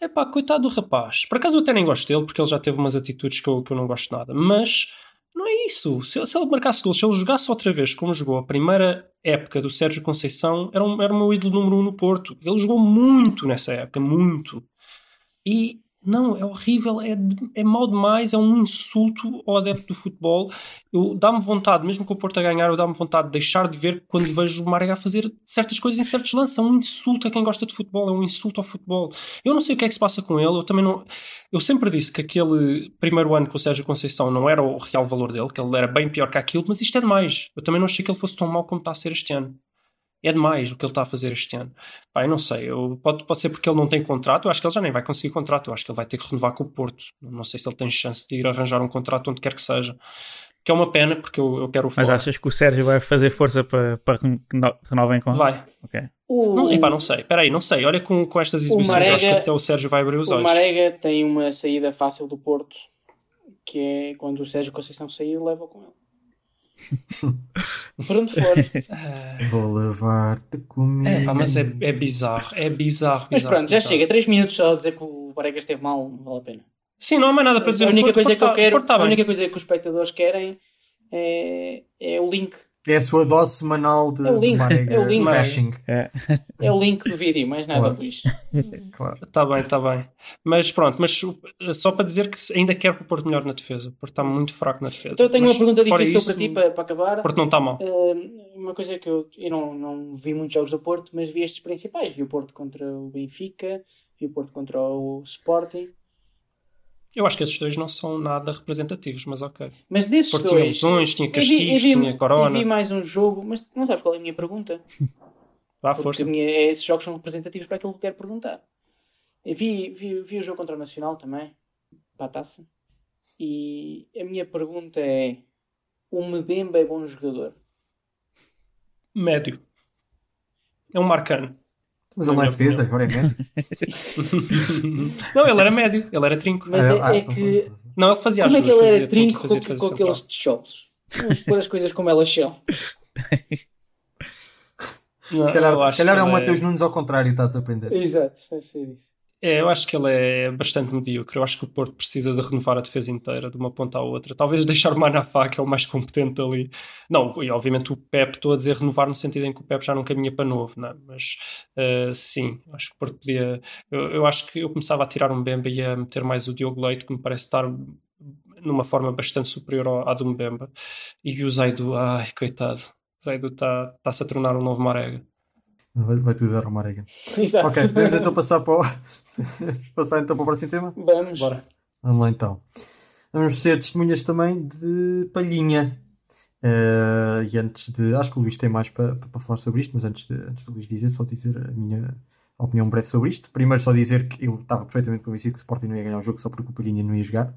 É pá, coitado do rapaz. Por acaso eu até nem gosto dele, porque ele já teve umas atitudes que eu, que eu não gosto nada. Mas não é isso. Se, se ele marcasse gols, se ele jogasse outra vez como jogou a primeira época do Sérgio Conceição, era, um, era o meu ídolo número um no Porto. Ele jogou muito nessa época, muito. E não, é horrível, é, é mau demais, é um insulto ao adepto do futebol. Eu dá-me vontade, mesmo com o Porto a ganhar, eu dá-me vontade de deixar de ver quando vejo o Marega fazer certas coisas em certos lances. É um insulto a quem gosta de futebol, é um insulto ao futebol. Eu não sei o que é que se passa com ele, eu também não. Eu sempre disse que aquele primeiro ano com o Sérgio Conceição não era o real valor dele, que ele era bem pior que aquilo, mas isto é demais. Eu também não achei que ele fosse tão mau como está a ser este ano é demais o que ele está a fazer este ano. Pá, eu não sei, eu, pode, pode ser porque ele não tem contrato, eu acho que ele já nem vai conseguir contrato, eu acho que ele vai ter que renovar com o Porto. Não sei se ele tem chance de ir arranjar um contrato onde quer que seja. Que é uma pena, porque eu, eu quero o Mas achas que o Sérgio vai fazer força para, para renovem com Vai. Ok. O... Não, epá, não sei, espera aí, não sei. Olha com, com estas exibições, Marega, acho que até o Sérgio vai abrir os o olhos. O Marega tem uma saída fácil do Porto, que é quando o Sérgio Conceição sair, leva com ele. Por onde for. Vou levar-te comigo. É, pá, mas é, é bizarro, é bizarro. Mas bizarro, pronto, já chega. 3 minutos só a dizer que o Barega esteve mal, não vale a pena. Sim, não há mais nada para dizer. A única, coisa que eu quero, a única coisa que os espectadores querem é, é o link é a sua dose semanal de é o link, Marega, é o link, bashing. É. é. o link do vídeo, mais nada, claro. Luís. claro. Está bem, está bem. Mas pronto, mas só para dizer que ainda quero que o Porto melhor na defesa, porque está muito fraco na defesa. Então eu tenho mas, uma pergunta difícil isso, para ti, para, para acabar. Porto não está mal. Uh, uma coisa que eu, eu não, não vi muitos jogos do Porto, mas vi estes principais. Vi o Porto contra o Benfica, vi o Porto contra o Sporting. Eu acho que esses dois não são nada representativos, mas ok. Mas desses Porque dois. Tinha lesões, tinha castigos, tinha corona. Eu vi mais um jogo, mas não sabes qual é a minha pergunta? [laughs] Vá, força. Minha, esses jogos são representativos para aquilo que eu quero perguntar. Eu vi, vi, vi o jogo contra o Nacional também, para a taça. E a minha pergunta é: o Mbemba é bom jogador? Médio. É um marcano. Mas ele não é defesa, agora é médio. [laughs] não, ele era médio, ele era trinco. Mas é, é, é que. Não, ele fazia Como é que ele era trinco com, com aqueles tijolos? Vamos pôr as coisas como elas são. Não, se calhar, se calhar é o Mateus é... Nunes ao contrário, está a desaprender. Exato, deve ser isso. É, eu acho que ele é bastante medíocre. Eu acho que o Porto precisa de renovar a defesa inteira, de uma ponta à outra. Talvez deixar o Manafá, que é o mais competente ali. Não, e obviamente o Pep, estou a dizer renovar no sentido em que o Pep já não caminha para novo, não é? Mas uh, sim, acho que o Porto podia. Eu, eu, acho que eu começava a tirar um Bemba e a meter mais o Diogo Leite, que me parece estar numa forma bastante superior à do Mbemba. E o Zaidu, ai, coitado. O Zaidu está-se tá a tornar um novo Marega. Vai, vai tudo uma arega. Exato. Ok, podemos então passar para o... [laughs] passar então para o próximo tema? Vamos. Bora. Vamos lá então. Vamos ser testemunhas também de Palhinha. Uh, e antes de. Acho que o Luís tem mais para, para falar sobre isto, mas antes de, antes de Luís dizer, só dizer a minha opinião breve sobre isto. Primeiro, só dizer que eu estava perfeitamente convencido que o Sporting não ia ganhar o jogo só porque o Palhinha não ia jogar.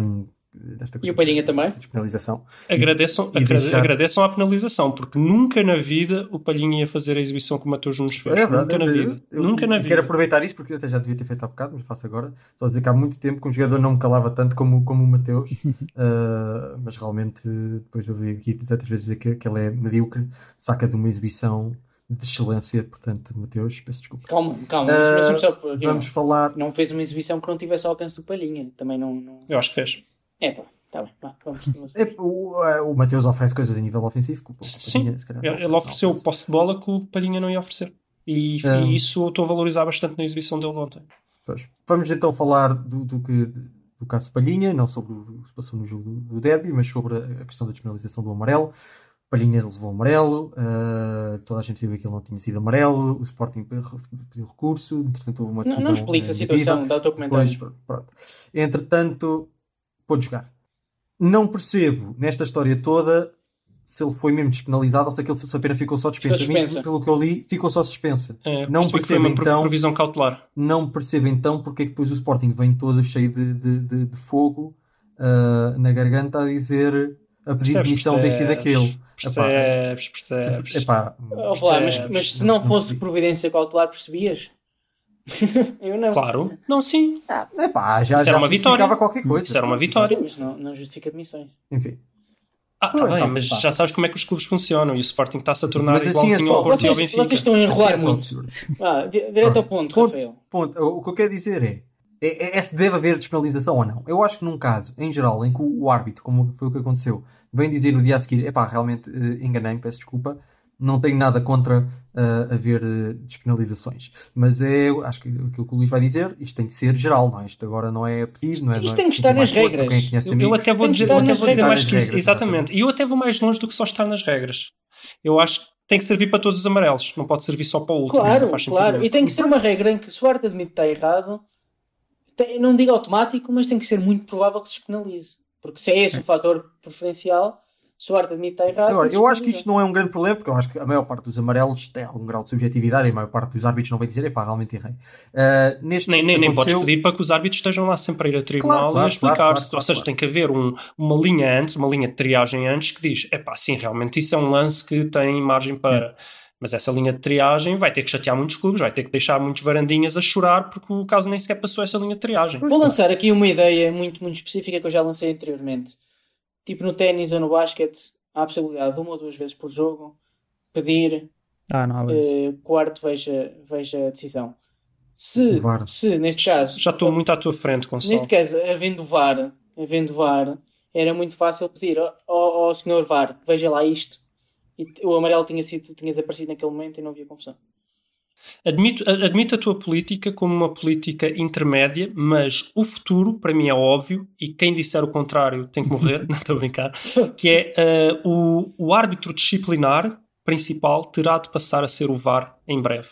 Um, desta coisa. E o Palhinha também? Despenalização. Agradeçam, e, deixar... agradeçam a penalização, porque nunca na vida o Palhinha ia fazer a exibição que o Matheus nos fez. É verdade, nunca na vida. Eu, nunca na vida. Quero aproveitar isso, porque eu até já devia ter feito há bocado, mas faço agora. Só dizer que há muito tempo que um jogador não me calava tanto como, como o Mateus, uh, [laughs] mas realmente, depois de ouvir aqui tantas vezes dizer que, que ele é medíocre, saca de uma exibição de excelência. Portanto, Mateus, peço desculpa. Calma, calma. Só aqui, Vamos falar. não. não fez uma exibição que não tivesse ao alcance do Palhinha. Também não. não... Eu acho que fez. É pá, tá bem. Vá, vamos. vamos. É, O, eh, o Mateus oferece coisas a nível ofensivo. que o Sim, Palhinha, se calhar, não- ele ele não ofereceu o posse de bola que o Palhinha não ia oferecer. E, Ah. e isso eu estou a valorizar bastante na exibição dele ontem. Pois. Vamos então falar do, do que do caso Palhinha, não sobre o que se passou no jogo do, do derby, mas sobre a, questão da despenalização do amarelo. Palhinha levou amarelo, eh, toda a gente viu que aquilo não tinha sido amarelo, o Sporting pe- pediu recurso, entretanto houve uma Não, decisão. não expliques a eh, situação, dá o teu comentário. Depois, pronto. Entretanto, pôde jogar. Não percebo nesta história toda se ele foi mesmo despenalizado ou se aquele se apenas ficou só dispensa. Suspensa. Pelo que eu li, ficou só suspensa. É, Não percebi que foi percebo uma então previsão cautelar. não percebo então porque é que depois o Sporting vem todo cheio de, de, de- de fogo ah, na garganta a dizer a pedir Percebes, demissão deste e daquele. Percebes, Se- percebes. epá, Ó, Flá, mas, percebes? mas se Não- não não fosse percebi. providência cautelar, percebias? [laughs] Eu não. Claro. Não, sim. epá, já, Isso já era uma vitória. qualquer coisa. Isso era uma vitória. Sim, mas não, não justifica admissões. Enfim. Ah, tá bem, tá, mas tá. já sabes como é que os clubes funcionam e o Sporting está-se a tornar Mas assim é só. ao Porto e ao Vocês, Benfica. vocês estão a enrolar Assim é muito. [laughs] Ah, di- direto ao ponto, Ponto, Rafael. ponto. O, que eu quero dizer é, é, é se deve haver despenalização ou não. Eu acho que num caso, em geral, em que o, o árbitro, como foi o que aconteceu, vem dizer no dia a seguir, epá, realmente eh, enganei-me, peço desculpa, não tenho nada contra eh, haver eh, despenalizações. Mas é, eu acho que aquilo que o Luís vai dizer, isto tem de ser geral, não é? Isto agora não é pedido, não é? Isto não é- tem que estar nas regras. conhece Eu, eu até vou dizer, eu até vou dizer mais que isso. Exatamente. E eu até vou mais longe do que só estar nas regras. Eu acho que tem que servir para todos os amarelos. Não pode servir só para o último. Isso Claro, claro. E tem que ser uma regra em que se o árbitro admite que está errado, tem- não digo automático, mas tem que ser muito provável que se despenalize. Porque se é esse o fator preferencial, se o árbitro admite está errado. Agora, eu acho que isto não é um grande problema, porque eu acho que a maior parte dos amarelos tem algum grau de subjetividade e a maior parte dos árbitros não vai dizer, epá, realmente errei. Uh, neste Nem, nem, nem podes aconteceu- pedir para que os árbitros estejam lá sempre a ir a tribunal Claro, claro, e a explicar-se. claro, claro, Ou seja, claro. tem que haver um- uma linha antes, uma linha de triagem antes que diz: é pá, sim, realmente isso é um lance que tem margem para. Mas essa linha de triagem vai ter que chatear muitos clubes, vai ter que deixar muitos varandinhas a chorar porque o caso nem sequer passou essa linha de triagem. Vou lançar aqui uma ideia muito, muito específica que eu já lancei anteriormente. Tipo no ténis ou no basquete, há a possibilidade de uma ou duas vezes por jogo pedir Ah, não, Luís. que o árbitro veja, veja a decisão. Se, VAR. se neste caso, Já estou muito à tua frente, Gonçalo. neste caso, havendo VAR, havendo VAR, era muito fácil pedir ao, ao, ao senhor VAR, veja lá isto. E o amarelo tinha, sido, tinha desaparecido naquele momento e não havia confusão. Admito, a- admito a tua política como uma política intermédia, mas o futuro, para mim, é óbvio, e quem disser o contrário tem que morrer, [laughs] não estou a brincar, que é eh, o, o árbitro disciplinar principal terá de passar a ser o VAR em breve.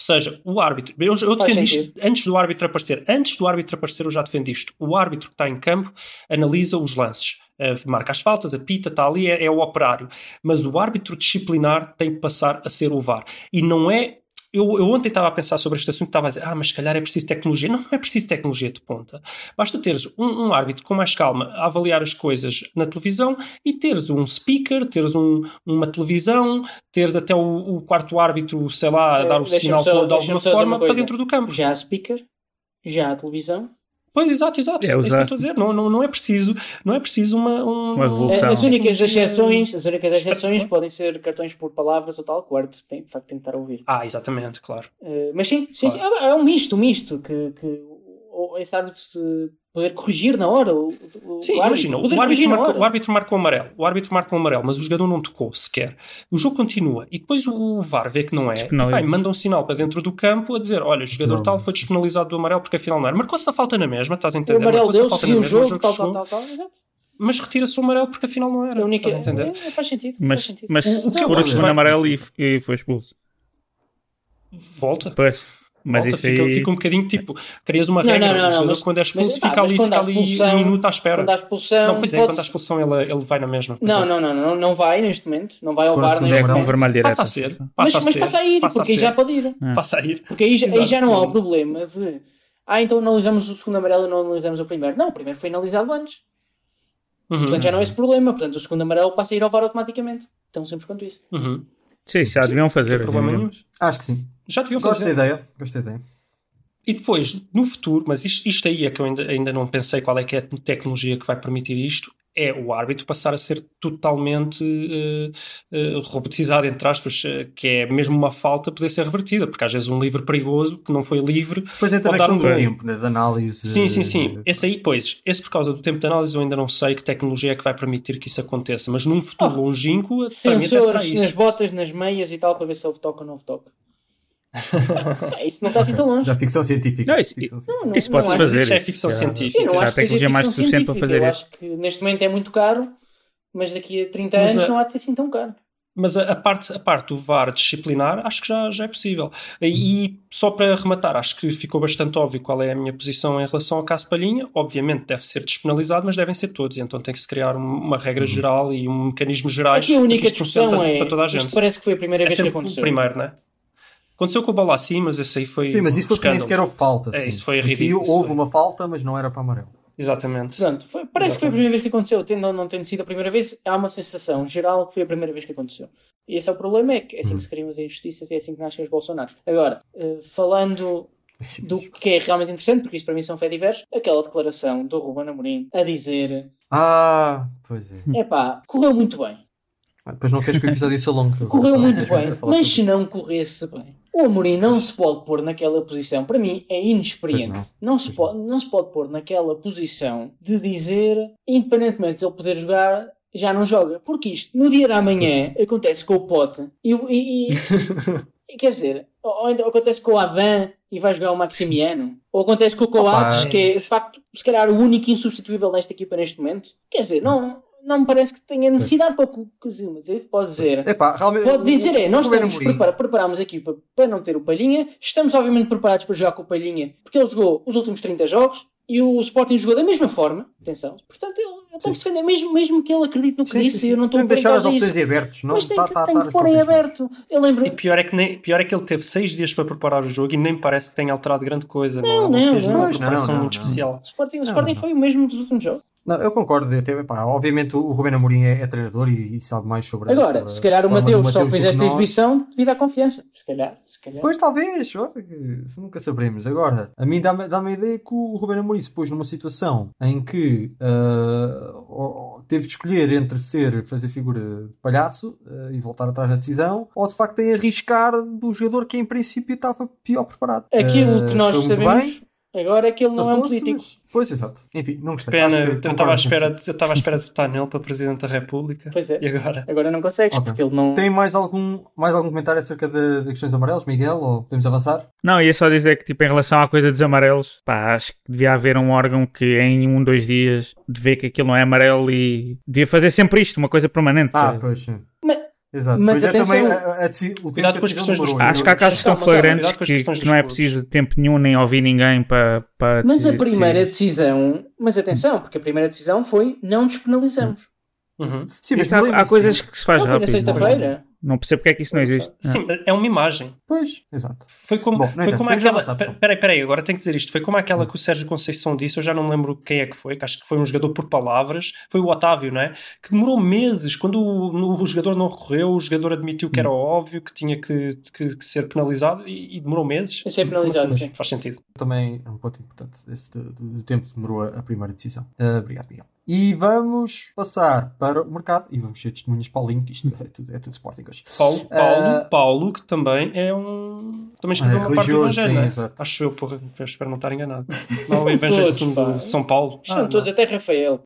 Ou seja, o árbitro, eu, eu defendi isto antes do árbitro aparecer. Antes do árbitro aparecer, eu já defendi isto. O árbitro que está em campo analisa os lances, eh, marca as faltas, apita, está ali, é, é o operário. Mas o árbitro disciplinar tem que passar a ser o VAR. E não é eu, eu ontem estava a pensar sobre este assunto, estava a dizer, ah, mas se calhar é preciso tecnologia. Não, não é preciso tecnologia de ponta. Basta teres um, um árbitro com mais calma a avaliar as coisas na televisão e teres um speaker, teres um- uma televisão, teres até o, o quarto árbitro, sei lá, a Eh, dar o deixa-me sinal só- de alguma forma para dentro do campo. Já há speaker, já há televisão. Pois, exato, exato. É É, isso que eu usar. estou a dizer. Não, não, não é preciso, não é preciso uma, um- Uma revolução. Eh, As únicas exceções, as únicas exceções podem ser cartões por palavras ou tal, que o árbitro tem, de facto tem que estar a ouvir. Ah, exatamente, claro. Eh, mas sim, sim, sim, é, é um misto, um misto, que, que o- esse árbitro de poder corrigir na hora. O, o Sim, o imagina, o árbitro, marcou, hora. o árbitro marcou o amarelo, o árbitro marcou o amarelo, mas o jogador não tocou sequer. O jogo continua e depois o VAR vê que não é, pai, manda um sinal para dentro do campo a dizer: olha, o jogador Não. tal foi despenalizado do amarelo porque afinal não era. Marcou-se a falta na mesma, estás a O entender? amarelo Marcou-se a deu, na o mesma, jogo, tal, tal, tal, tal, exato. mas retira-se o amarelo porque afinal não era. É a única, entender? é, faz sentido. Mas, faz sentido. mas O- o se for o segundo amarelo e, e foi expulso. Volta. Pois. Mas Volta, isso fica, aí. fica um bocadinho tipo, crias uma Não, regra, não, não, o não, mas- quando é expulso mas, fica mas ali, quando fica ali expulsão- um minuto à espera. Quando há expulsão, Não, pois é, pode- quando há expulsão ele, ele vai na mesma. não, é. não, não, não, não vai neste momento. Não vai ao VAR segundo neste É com momento. vermelho direto. Passa a ser. Mas, Passa a mas ser. passa a ir, passa a porque aí ser. já pode ir. Passa a ir. Porque aí, já- aí já não há o problema de ah, então analisamos o segundo amarelo e não analisamos o primeiro. Não, o primeiro foi analisado antes. Uhum. Portanto, já não é esse problema. Portanto, o segundo amarelo passa a ir ao VAR automaticamente. Tão simples quanto isso. Uhum. Sim, já deviam fazer. Não tem problema hoje em nenhum. Acho que sim. Já deviam Gosto da fazer. ideia. Gosto da ideia. E depois, no futuro, mas isto, isto aí é que eu ainda, ainda não pensei qual é que é a tecnologia que vai permitir isto, é o árbitro passar a ser totalmente uh, uh, robotizado, entre aspas, uh, que é mesmo uma falta poder ser revertida, porque às vezes um livre perigoso, que não foi livre... Depois entra na questão um do tempo, né, de análise. Sim, sim, sim. Esse aí, pois, esse por causa do tempo de análise eu ainda não sei que tecnologia é que vai permitir que isso aconteça, mas num futuro Oh, longínquo, para mim até será Sensores nas botas, nas meias e tal, para ver se houve toque ou não houve toque. É, isso não está assim tão longe. Da ficção científica. Não, isso- Ficção Não, não, Isso pode-se fazer. Isso é isso ficção já- científica. Eu não Já acho a que seja tecnologia é mais ficção suficiente para científica. fazer Eu isso. acho que neste momento é muito caro, mas daqui a 30 Mas anos a- não há de ser assim tão caro. Mas a, a parte, a parte do VAR disciplinar acho que já, já é possível. E, e só para rematar, acho que ficou bastante óbvio qual é a minha posição em relação ao caso Palhinha. Obviamente deve ser despenalizado, mas devem ser todos. Então tem que se criar um- uma regra geral e um mecanismo gerais Aqui a única isto discussão para, é. para toda a Isto gente. parece que foi a primeira É vez que sempre o aconteceu. primeiro, não é? Aconteceu com a bola assim, mas esse aí foi. Sim, mas isso foi porque nem sequer houve falta. É, isso foi Aqui ridículo, isso houve foi. uma falta, mas não era para amarelo. Exatamente. Pronto, foi- parece que foi a primeira vez que aconteceu. Tendo ou não tendo sido a primeira vez, há uma sensação geral que foi a primeira vez que aconteceu. E esse é o problema, é que é assim que se criam as injustiças e é assim que nascem os Bolsonaros. Agora, eh, falando do que é realmente interessante, porque isto para mim são fé diversos, aquela declaração do Ruben Amorim a dizer Ah, pois é. epá, correu muito bem. Ah, Depois não queres que o episódio seja longo. Correu muito vai bem, [laughs] falar mas se não corresse bem, o Amorim não se pode pôr naquela posição. Para mim é inexperiente. Pois Não, se pode, não se pode pôr naquela posição de dizer, independentemente de ele poder jogar, já não joga. Porque isto, no dia da manhã, acontece com o Pote e, e- [laughs] e- quer dizer, ou, então acontece com o Adam e vai jogar o Maximiano, ou acontece com o Coates, que é de facto, se calhar, o único insubstituível desta equipa neste momento. Quer dizer, não, não me parece que tenha necessidade para o que dizer. Pode dizer. Epá, realmente, Pode dizer é, nós Ruben estamos prepara, preparámos a equipa para não ter o Palhinha, estamos obviamente preparados para jogar com o Palhinha, porque ele jogou os últimos 30 jogos e o Sporting jogou da mesma forma, atenção, portanto ele, ele tem que se defender mesmo, mesmo que ele acredite no que Sim, disse, sim, sim. eu não estou a deixar as opções isso. abertas, não? Mas tem Tá- que, tá- tem tá que pôr em aberto. Eu lembro. E pior é, que nem, pior é que ele teve seis dias para preparar o jogo e nem parece que tenha alterado grande coisa. Não, Não, não, fez não. nenhuma Pois, não, preparação não, muito não. especial. O Sporting, o Não, Sporting não. foi o mesmo dos últimos jogos. Não, eu concordo. eu tenho- epá, obviamente o Ruben Amorim é, é treinador e, e sabe mais sobre Agora, sobre se calhar o Mateus só fez esta exibição devido à confiança. Se calhar, se calhar. Pois talvez, nunca saberemos. Agora, a mim dá-me dá a ideia que o Ruben Amorim se pôs numa situação em que ou teve de escolher entre ser, fazer figura de palhaço ah, e voltar atrás na decisão, ou de facto em arriscar do jogador que em princípio estava pior preparado. Aquilo Ah, que nós sabemos bem, agora é que ele não é um político. mas- Pois, exato. Enfim, não gostei. Pena, eu estava à espera 100%. de, eu estava à espera de votar nele para Presidente da República. Pois é. E agora? Agora não consegues, Ok. porque ele não. Tem mais algum, mais algum comentário acerca de, de questões amarelas, Miguel? Ou podemos avançar? Não, ia só dizer que, tipo, em relação à coisa dos amarelos, pá, acho que devia haver um órgão que em um, dois dias de ver que aquilo não é amarelo e devia fazer sempre isto, uma coisa permanente. Ah, pois sim. Mas- Exato. mas Pois é atenção- também a, a, o Cuidado que com as questões dos. Acho que há casos tão flagrantes que, que não é preciso tempo nenhum nem ouvir ninguém para. para Mas a primeira decisão, mas atenção, porque a primeira decisão foi não despenalizamos. Uhum. Sim, mas há, há coisas que se faz Não foi na rápido. sexta-feira. Não percebo porque é que isso não existe. Sim, é uma imagem. Pois, exato. Foi como, Bom, foi entanto, como aquela. Peraí, peraí, agora tenho que dizer isto. Foi como aquela que o Sérgio Conceição disse. Eu já não me lembro quem é que foi, que acho que foi um jogador por palavras. Foi o Otávio, não é? Que demorou meses. Quando o, o jogador não recorreu, o jogador admitiu Hum. que era óbvio, que tinha que, que- que ser penalizado e, e demorou meses. A ser penalizado, assim? sim. Faz sentido. Também é um ponto importante. Esse do, do tempo que demorou a, a primeira decisão. Ah, obrigado, Miguel. E vamos passar para o mercado e vamos ser testemunhas Paulinho, que isto é tudo, é tudo Sporting hoje. Paulo, Paulo, Ah, Paulo, que também é um. Também escreveu É uma parte do religioso, Evangelho, sim, é? exato. Acho eu, porra, eu espero não estar enganado. [laughs] Não, o São Evangelho pá. São Paulo. Estão Ah, todos, não. até Rafael.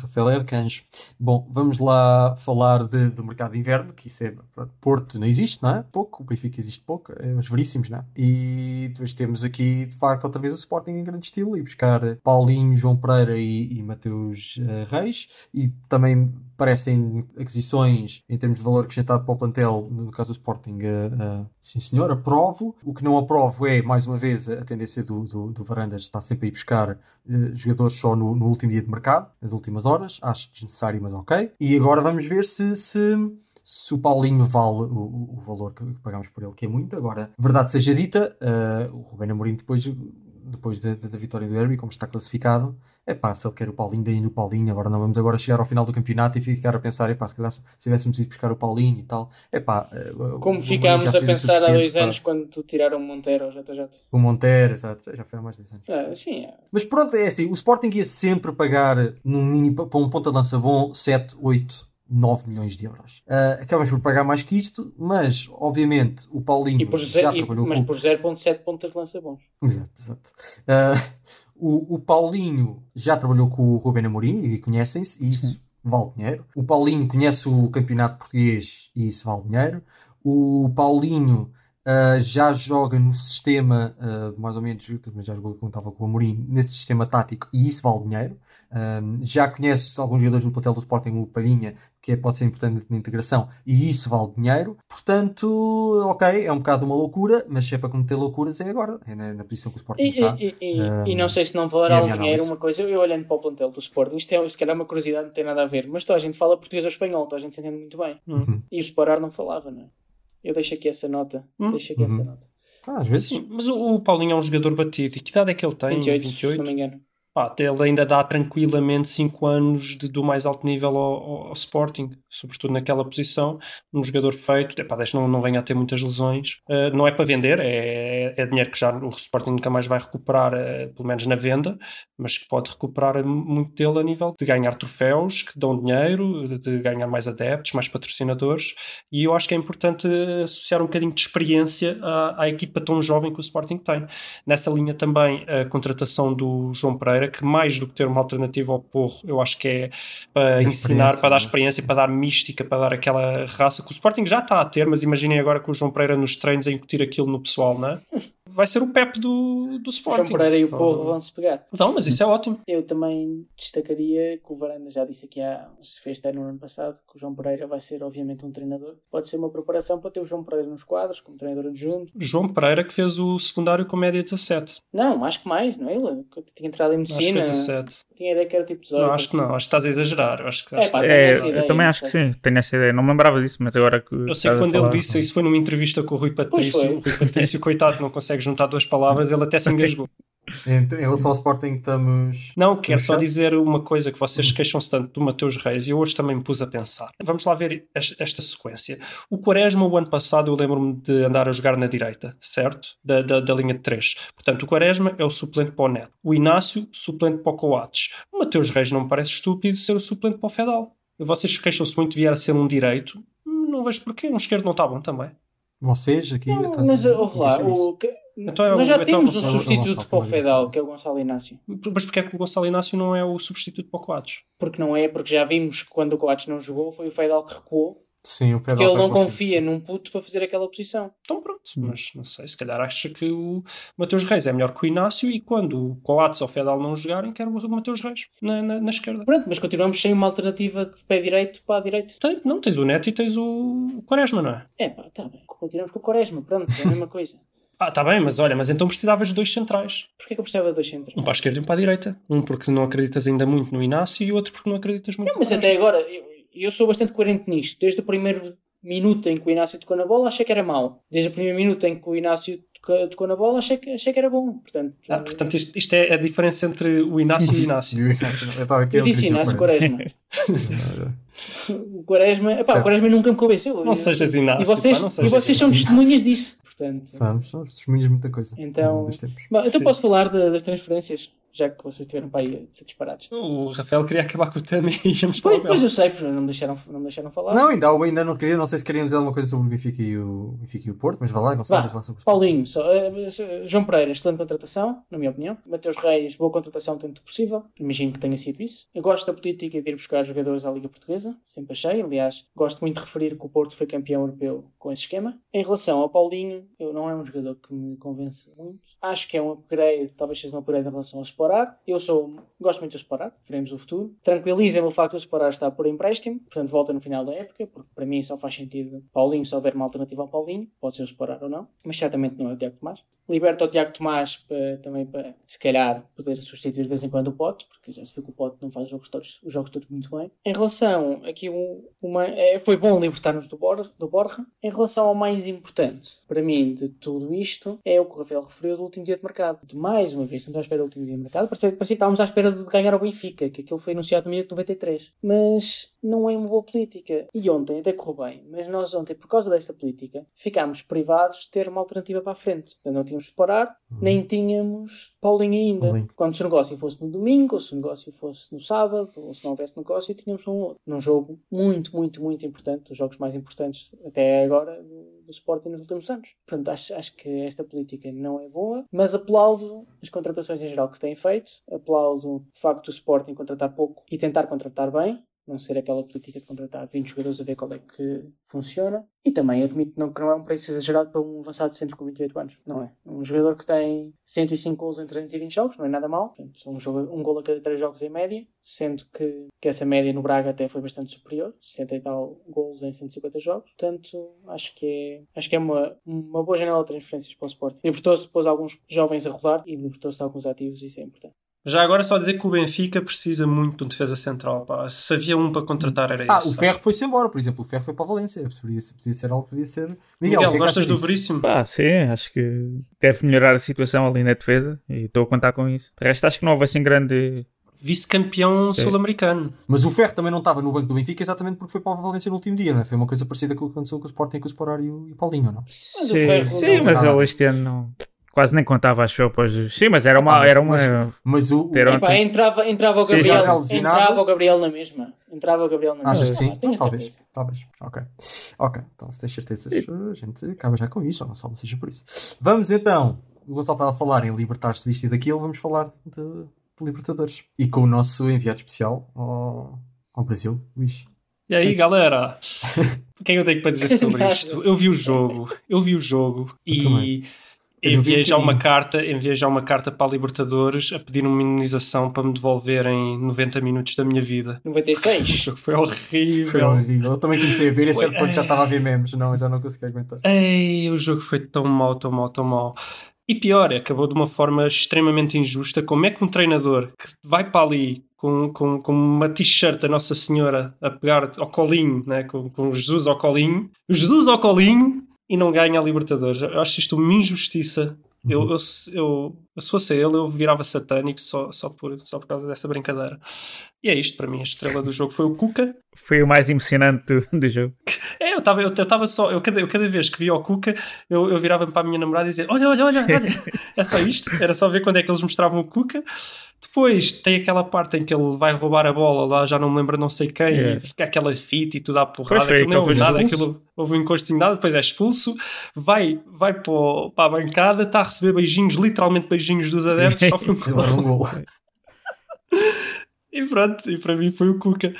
Rafael é Arcanjo. Bom, vamos lá falar de- do mercado de inverno, que isso é Porto não existe, não é? Pouco, o Benfica existe pouco, é os veríssimos, não é? E depois temos aqui, de facto, outra vez o Sporting em grande estilo e buscar Paulinho, João Pereira e, e Mateus eh, Reis e também parecem aquisições em termos de valor acrescentado para o plantel, no caso do Sporting, eh, eh, sim senhor, aprovo. O que não aprovo é, mais uma vez, a tendência do, do, do Varandas está sempre a ir buscar jogadores só no, no último dia de mercado, nas últimas horas. Acho desnecessário, mas ok. E agora vamos ver se, se, se o Paulinho vale o, o- valor que pagamos por ele, que é muito. Agora, verdade seja dita, eh, o Rubén Amorim depois depois da, da vitória do Derby, como está classificado, é pá, se ele quer o Paulinho, daí no Paulinho, agora não vamos agora chegar ao final do campeonato e ficar a pensar, é pá, se calhar se tivéssemos ido buscar o Paulinho e tal, é pá. Como ficámos a pensar há dois anos quando tiraram o Monteiro ao JJ. O Monteiro, exato, já foi há mais de dois anos. Ah, sim, é. Mas pronto, é assim, o Sporting ia sempre pagar, no mínimo, para um ponta de lança bom, 7, 8, 9 milhões de euros. Uh, acabamos por pagar mais que isto, mas obviamente o Paulinho e por já e, trabalhou Mas com... por 0.7 pontas de lança bons. Exato, exato. Uh, o, o Paulinho já trabalhou com o Rubén Amorim e conhecem-se, e isso Sim. vale dinheiro. O Paulinho conhece o campeonato português e isso vale dinheiro. O Paulinho uh, já joga no sistema, uh, mais ou menos, já jogou quando estava com o Amorim, nesse sistema tático e isso vale dinheiro. Um, já conheces alguns jogadores do plantel do Sporting, o Palhinha, que é, pode ser importante na integração, e isso vale dinheiro. Portanto, ok, é um bocado uma loucura, mas se é para cometer loucuras é agora, é na, na posição que o Sporting e, está. E, e, um, e, não sei se não valerá o dinheiro uma coisa, eu olhando para o plantel do Sporting, isto é, se calhar é uma curiosidade, não tem nada a ver, mas toda a gente fala português ou espanhol, toda a gente se entende muito bem. Uhum. E o Sporar não falava, não é? Eu deixo aqui essa nota. Uhum. Deixo aqui essa nota. Ah, às vezes. Sim, mas o, o Paulinho é um jogador batido. E que idade é que ele tem? 28, 28? se não me engano. Pá, ele ainda dá tranquilamente 5 anos de, do mais alto nível ao, ao, Sporting, sobretudo naquela posição. Um jogador feito, epá, deixa não, não venha a ter muitas lesões. Uh, não é para vender, é, é dinheiro que já o Sporting nunca mais vai recuperar, uh, pelo menos na venda, mas que pode recuperar muito dele a nível de ganhar troféus que dão dinheiro, de ganhar mais adeptos, mais patrocinadores. E eu acho que é importante associar um bocadinho de experiência à, à equipa tão jovem que o Sporting tem. Nessa linha também a contratação do João Pereira que mais do que ter uma alternativa ao Porro, eu acho que é para ensinar, para dar experiência, para dar mística, para dar aquela raça que o Sporting já está a ter, mas imaginem agora com o João Pereira nos treinos a incutir aquilo no pessoal, não é? Vai ser o Pep do, do Sporting. João Pereira e o Porro vão se pegar. Não, mas isso é ótimo. Eu também destacaria que o Varanda já disse aqui há, se fez até no ano passado, que o João Pereira vai ser obviamente um treinador. Pode ser uma preparação para ter o João Pereira nos quadros, como treinador adjunto. João Pereira que fez o secundário com média 17. Não, acho que mais, não é? Ele tinha entrado em medicina. Acho que 17. Tinha ideia que era tipo 18. Não, acho que não, acho que estás a exagerar. Acho que, é, pá, é, ideia, eu também acho que sim, tenho essa ideia. Não me lembrava disso, mas agora que. Eu sei que quando ele disse isso foi numa entrevista com o Rui Patrício. O Rui Patrício, [laughs] coitado, não consegue juntar duas palavras, ele até se engasgou. [laughs] Em, relação ao Sporting, estamos. Não, quero só dizer uma coisa que vocês queixam-se tanto do Mateus Reis e eu hoje também me pus a pensar. Vamos lá ver esta sequência. O Quaresma, o ano passado, eu lembro-me de andar a jogar na direita, certo? Da, da, da, linha de 3. Portanto, o Quaresma é o suplente para o Neto. O Inácio, suplente para o Coates. O Mateus Reis não me parece estúpido ser o suplente para o Fedal. Vocês queixam-se muito de vier a ser um direito. Não vejo porquê. Um esquerdo não está bom também. Vocês aqui. Não, mas ouve lá, o, então é Nós já então temos um substituto para o Fedal, que é o Gonçalo Inácio. Mas porquê é que o Gonçalo Inácio não é o substituto para o Coates? Porque não é, porque já vimos que quando o Coates não jogou foi o Fedal que recuou. Sim, o Porque ele não confia num puto para fazer aquela posição. Então pronto, mas não sei, se calhar acha que o Mateus Reis é melhor que o Inácio e quando o Coates ou o Fedal não jogarem, quer o Mateus Reis na, na, na, esquerda. Pronto, mas continuamos sem uma alternativa de pé direito para a direita. Tem, não, tens o Neto e tens o Quaresma, não é? É pá, tá bem, continuamos com o Quaresma, pronto, é a mesma coisa. [laughs] Ah, tá bem, mas olha, mas então precisavas de dois centrais. Porquê que eu precisava de dois centrais? Um para a esquerda e um para a direita. Um porque não acreditas ainda muito no Inácio e o outro porque não acreditas muito não, mas até agora, eu, eu sou bastante coerente nisto. Desde o primeiro minuto em que o Inácio tocou na bola, achei que era mau. Desde o primeiro minuto em que o Inácio tocou na bola, achei que, achei que era bom. Portanto, ah, portanto isto, isto, é a diferença entre o Inácio e o Inácio. eu, [laughs] eu disse Inácio Quaresma. [laughs] o Quaresma, epá, o Quaresma nunca me convenceu. Não sejas Inácio. E vocês, pá, e vocês são testemunhas disso. Portanto, Sabes, somos testemunhas muita coisa. Então, bom, então posso falar de, das transferências, já que vocês tiveram para aí de ser disparados. O Rafael queria acabar com o tema e íamos pois, Pois eu sei, não me deixaram, não me deixaram falar. Não, ainda, ainda não queria, não sei se queriam dizer alguma coisa sobre o Benfica e o, Benfica e o Porto, mas vá lá, Gonçalo, vá, sobre Paulinho, só, uh, João Pereira, excelente contratação, na minha opinião. Mateus Reis, boa contratação tanto possível. Imagino que tenha sido isso. Eu gosto da política de ir buscar jogadores à Liga Portuguesa, sempre achei. Aliás, gosto muito de referir que o Porto foi campeão europeu com esse esquema. Em relação ao Paulinho, eu não é um jogador que me convence muito. Acho que é um upgrade, talvez seja um upgrade em relação ao Sport Eu sou, gosto muito do Sporar, veremos o futuro. Tranquiliza-me o facto do Sporar estar por empréstimo, portanto volta no final da época, porque para mim só faz sentido Paulinho, se houver uma alternativa ao Paulinho, pode ser o Sporar ou não, mas certamente não é o Tiago Tomás. Liberta o Tiago Tomás para, também para, se calhar, poder substituir de vez em quando o Pote, porque já se viu que o Pote não faz os jogos todos, os jogos todos muito bem. Em relação, aqui um, uma, é, foi bom libertar-nos do, Bor, do Borja. Em relação ao mais importante, para mim, de tudo isto, é o que o Rafael referiu do último dia de mercado. De mais uma vez, estamos à espera do último dia de mercado. Parecia, parecia que estávamos à espera de ganhar ao Benfica, que aquilo foi anunciado no minuto 93. Mas não é uma boa política. E ontem até correu bem, mas nós ontem, por causa desta política, ficámos privados de ter uma alternativa para a frente. Não tínhamos de parar, Uhum. nem tínhamos Paulinho ainda. Quando se o negócio fosse no domingo, ou se o negócio fosse no sábado, ou se não houvesse negócio, tínhamos um outro. Num jogo muito, muito, muito importante, dos jogos mais importantes até agora do, Sporting nos últimos anos. Portanto, acho, acho que esta política não é boa, mas aplaudo as contratações em geral que se têm feito, aplaudo o facto do Sporting contratar pouco e tentar contratar bem, não ser aquela política de contratar 20 jogadores a ver qual é que funciona. E também admito não, que não é um preço exagerado para um avançado centro com 28 anos. Não é. Um jogador que tem 105 gols em 320 jogos, não é nada mal. Um, jogo, um gol a cada 3 jogos em média, sendo que, que essa média no Braga até foi bastante superior, 60 e tal gols em 150 jogos. Portanto, acho que é, acho que é uma, uma boa janela de transferências para o Sporting. Libertou-se, pôs alguns jovens a rodar e libertou-se alguns ativos, isso é importante. Já agora só dizer que o Benfica precisa muito de um defesa central. Pá. Se havia um para contratar era Ah, esse. o Ferro foi-se embora, por exemplo. O Ferro foi para a Valência. Podia, podia ser algo, podia ser. Miguel, Miguel, o que é que gostas do? Veríssimo? Pá, sim, acho que deve melhorar a situação ali na defesa e estou a contar com isso. De resto, acho que não houve assim grande. Vice-campeão sul-americano. Mas o Ferro também não estava no banco do Benfica exatamente porque foi para a Valência no último dia, não é? Foi uma coisa parecida com o que aconteceu com o Sporting, com o Sporar e o, Paulinho, não? Mas o Sim, Ferro sim não- mas ele este ano não. Quase nem contava, acho eu, pois. Sim, mas era uma. Ah, mas- era uma mas- Mas o. ontem. entrava, entrava o Sim, Gabriel, sim. Lesionava-se. entrava o Gabriel na mesma. Entrava o Gabriel na mesma. Achas que sim? Ah, tenho a talvez. certeza. Talvez. Ok. Ok. Então, se tens certezas, a gente acaba já com isso, ou não só seja por isso. Vamos então. O Gonçalo estava a falar em libertar-se disto e daquilo, vamos falar de, Libertadores. E com o nosso enviado especial ao, ao Brasil, Luís. E aí, galera? O que é que eu tenho para dizer [laughs] sobre isto? Eu vi o jogo, eu vi o jogo Eu e enviei já uma carta, enviei já uma carta para a Libertadores a pedir uma indenização para me devolverem 90 minutos da minha vida. [laughs] O 96. jogo foi Foi horrível. horrível. Eu também comecei a ver, esse Foi- era quando já estava a ver memes. Não, já não consegui aguentar. Ei, o jogo foi tão mau, tão mau, tão mau. E pior, acabou de uma forma extremamente injusta. Como é que um treinador que vai para ali com, com, com uma t-shirt da Nossa Senhora a pegar ao colinho, né? com, com Jesus ao colinho, Jesus ao colinho e não ganha a Libertadores? Eu acho isto uma injustiça. Eu, eu, eu, eu, se fosse ele, eu virava satânico só, só, por, só por causa dessa brincadeira. E é isto para mim. A estrela do jogo foi o Cuca. Foi o mais emocionante do, do jogo. É, eu estava eu, eu tava só, eu cada, eu cada vez que via o Cuca, eu, eu virava-me para a minha namorada e dizia: Olha, olha, olha, olha, [laughs] é só isto. Era só ver quando é que eles mostravam o Cuca. Depois tem aquela parte em que ele vai roubar a bola lá, já não me lembro não sei quem, Yeah. e fica aquela fita e tudo à porrada, Pois foi, aquilo não houve foi nada, expulso. aquilo houve um encostinho nada, depois é expulso, vai, vai para, o- para a bancada, está a receber beijinhos, literalmente beijinhos dos adeptos, [laughs] um era um gol. e pronto, e para mim foi o Cuca.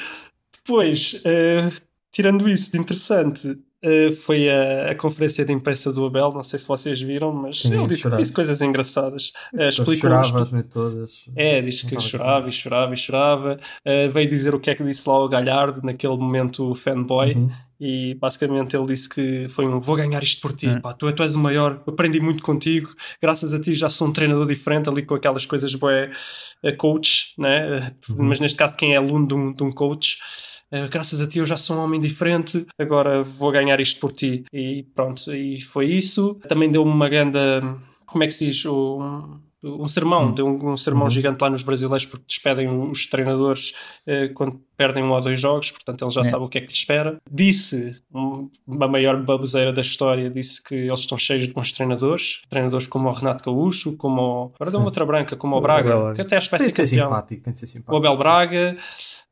Depois, eh, tirando isso de interessante, eh, foi a, a conferência de imprensa do Abel. Não sei se vocês viram, mas Sim, ele disse, disse coisas engraçadas. Eh, explicou- Chorava as todas. É, diz que chorava e chorava e chorava. Eh, veio dizer o que é que disse lá ao Galhardo, naquele momento fanboy. Uhum. E basicamente ele disse que foi um vou ganhar isto por ti, Hum. pá, tu, tu és o maior, aprendi muito contigo, graças a ti já sou um treinador diferente ali com aquelas coisas eh, coach, né? Uhum. mas neste caso quem é aluno de um, de um coach. Eh, graças a ti eu já sou um homem diferente, agora vou ganhar isto por ti. E pronto, e foi isso. Também deu-me uma grande, como é que se diz, um, um sermão, deu um, um sermão Uhum. gigante lá nos brasileiros porque despedem os treinadores eh, quando perdem um ou dois jogos, portanto ele já É. sabe o que é que lhe espera. Disse, um, uma maior baboseira da história, disse que eles estão cheios de bons treinadores, treinadores como o Renato Gaúcho, como o, agora deu Sim. outra branca, como o O Braga, Abel. que até acho que vai Tem ser simpático, tem de ser O simpático. Abel Braga,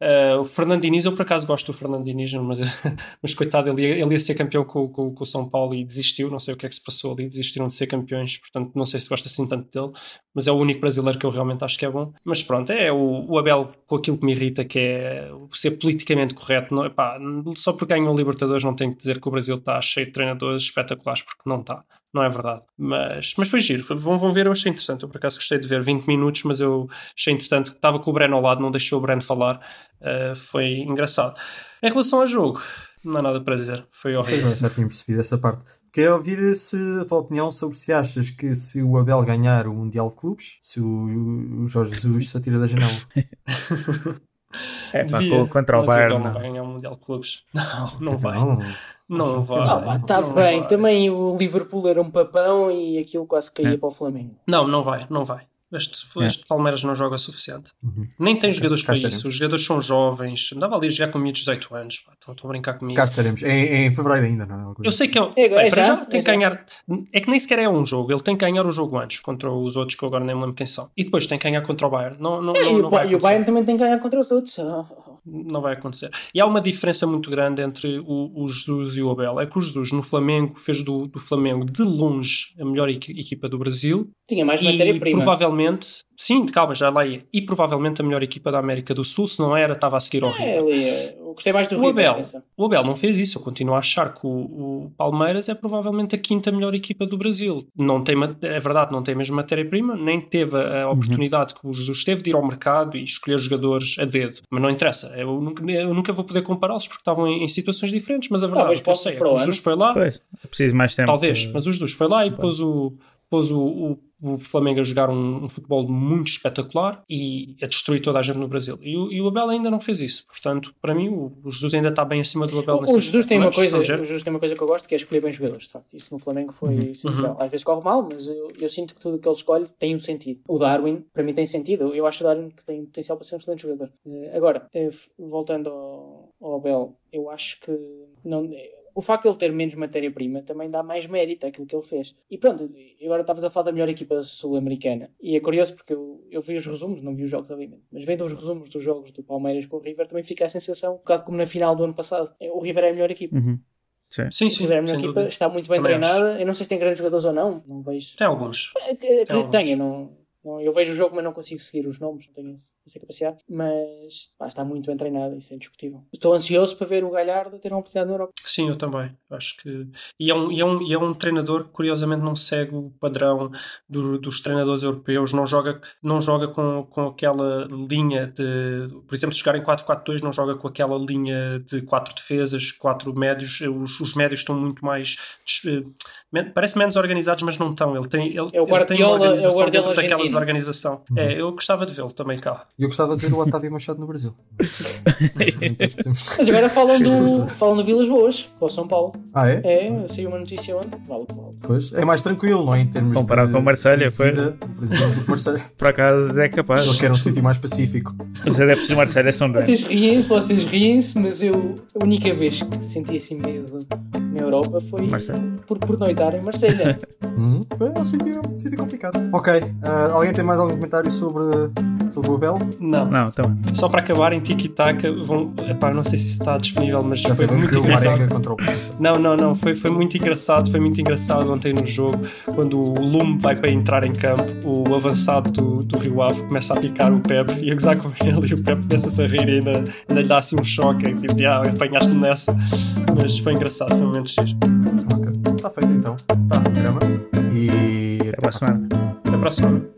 eh, o Fernando Diniz, eu por acaso gosto do Fernando Diniz, [laughs] mas, mas coitado, ele ia, ele ia ser campeão com, com, com o São Paulo e desistiu, não sei o que é que se passou ali, desistiram de ser campeões, portanto não sei se gosto assim tanto dele, mas é o único brasileiro que eu realmente acho que é bom. Mas pronto, é o, o Abel com aquilo que me irrita, que é uh, ser politicamente correto. Não, epá, só porque ganhou o Libertadores não tem que dizer que o Brasil está cheio de treinadores espetaculares, porque não está. Não é verdade. Mas, mas foi giro. Vão, vão ver, eu achei interessante. Eu por acaso gostei de ver 20 minutos, mas eu achei interessante. Estava com o Breno ao lado, não deixou o Breno falar. Uh, foi engraçado. Em relação ao jogo, não há nada para dizer. Foi horrível. Já tinha percebido essa parte. Queria ouvir se a tua opinião sobre se achas que se o Abel ganhar o Mundial de Clubes, se o, o Jorge Jesus se atira da janela. [laughs] É, pá, Devia, contra o mas Bayern. Abel não não. vai ganhar o Mundial de Clubes. [laughs] Não, não vai. Não. Não vai. Ah, pá, tá Não bem. vai. Também o Liverpool era um papão e aquilo quase caía É. para o Flamengo. Não, não vai, não vai. Este, É. este Palmeiras não joga o suficiente. Uhum. Nem tem jogadores cá para estaremos. isso. Os jogadores são jovens. Andava ali a jogar com miúdos de 18 anos. pá, Estão, estão a brincar comigo. Cá estaremos. Em, em fevereiro ainda, não é? Eu sei que é, É, bem, é para já, já, tem é que já. ganhar. É que nem sequer é um jogo. Ele tem que ganhar o jogo antes contra os outros que eu agora nem me lembro quem são. E depois tem que ganhar contra o Bayern. Não, não, É, não, e, não o, e o. Bayern também tem que ganhar contra os outros. Ah, Não vai acontecer. E há uma diferença muito grande entre o, o Jesus e o Abel. É que o Jesus no Flamengo fez do, do Flamengo de longe a melhor equi- equipa do Brasil. Tinha mais E matéria-prima. provavelmente, sim, calma, já lá ia. E provavelmente a melhor equipa da América do Sul, se não era, estava a seguir ao É, ali, é, gostei mais do O River. Abel, atenção. o Abel não fez isso. Eu continuo a achar que o, o Palmeiras é provavelmente a quinta melhor equipa do Brasil. Não tem, é verdade, não tem mesmo matéria-prima, nem teve a oportunidade que o Jesus teve de ir ao mercado e escolher jogadores a dedo. Mas não interessa. Eu nunca, eu nunca vou poder compará-los porque estavam em, em situações diferentes. Mas a verdade Talvez é que eu sei é que o. Jesus foi lá, Pois, é preciso mais tempo. Talvez, mas o Jesus foi lá e pôs o, pôs o, o, o Flamengo a jogar um, um futebol muito espetacular e a destruir toda a gente no Brasil. E o, e o Abel ainda não fez isso. Portanto, para mim, o, o Jesus ainda está bem acima do Abel. O, nesse o Jesus tem uma coisa, o Jesus tem uma coisa que eu gosto que é escolher bem jogadores, de facto. Isso no Flamengo foi Uhum. essencial. Às vezes corre mal, mas eu, eu sinto que tudo que ele escolhe tem um sentido. O Darwin, para mim, tem sentido. Eu acho o Darwin que tem potencial para ser um excelente jogador. Eh, agora, eh, voltando ao, ao Abel, eu acho que não, o facto de ele ter menos matéria-prima também dá mais mérito àquilo que ele fez. E pronto, agora estavas a falar da melhor equipa sul-americana. E é curioso porque eu, eu vi os resumos, não vi os jogos obviamente, mas vendo os resumos dos jogos do Palmeiras com o River, também fica a sensação, um bocado como na final do ano passado. Eh, O River é a melhor equipa. Uhum. Sim. Sim, O sim, River é a equipa, está muito bem Também treinada. Eu não sei se tem grandes jogadores ou não, não vejo. Tem alguns. É, é, Acredito que tenha, não, não- eu vejo o jogo, mas não consigo seguir os nomes, não tenho esse- essa capacidade. Mas pá, está muito bem treinada, isso é indiscutível. Estou ansioso para ver o Galhardo ter uma oportunidade na Europa. Sim, eu também. Acho que. E é um, e é um, e é um treinador que, curiosamente, não segue o padrão do- dos treinadores europeus. Não joga, não joga com, com aquela linha de. Por exemplo, se jogar em 4-4-2, não joga com aquela linha de quatro defesas, quatro médios. Os, os médios estão muito mais. eh, Parece menos organizados, mas não estão. Ele tem, ele, É o ele tem uma Guardiola- é o organização Guardiola daquela desorganização. É, eu gostava de vê-lo também cá. E eu gostava de ver o Otávio Machado no Brasil. Podemos- Mas agora falam do, falam do Vilas Boas, para o São Paulo. ah, é? É, saiu uma notícia ontem. Vale vale. Pois. É mais tranquilo, não é? Em termos Comparado de, com o Marselha, de foi. vida, Marselha. Por acaso é capaz. Ele quer um sítio mais pacífico. Os adeptos do Marcelo são doentes. Vocês riem-se, vocês riem-se, mas eu a única vez que senti assim medo na Europa foi por, por noitar em Marselha. É [laughs] um sítio, um sítio complicado. Ok. ah, alguém tem mais algum comentário sobre, sobre o Abel? Não. Não, também. Só para acabar em Tiki-Taka, vão. Epá, não sei se está disponível, mas Já foi muito engraçado. Não, não, não, foi, foi muito engraçado, foi muito engraçado ontem no jogo, quando o Lume vai para entrar em campo, o avançado do, do Rio Ave começa a picar o Pepe e a gozar com [laughs] ele e o Pepe começa-se a rir e ainda, ainda lhe dá assim um choque, é tipo, ah, apanhaste-me nessa, mas foi engraçado, foi um momento giro. Ok. Está feito então. Está, programa. E Até para a semana. Até a semana.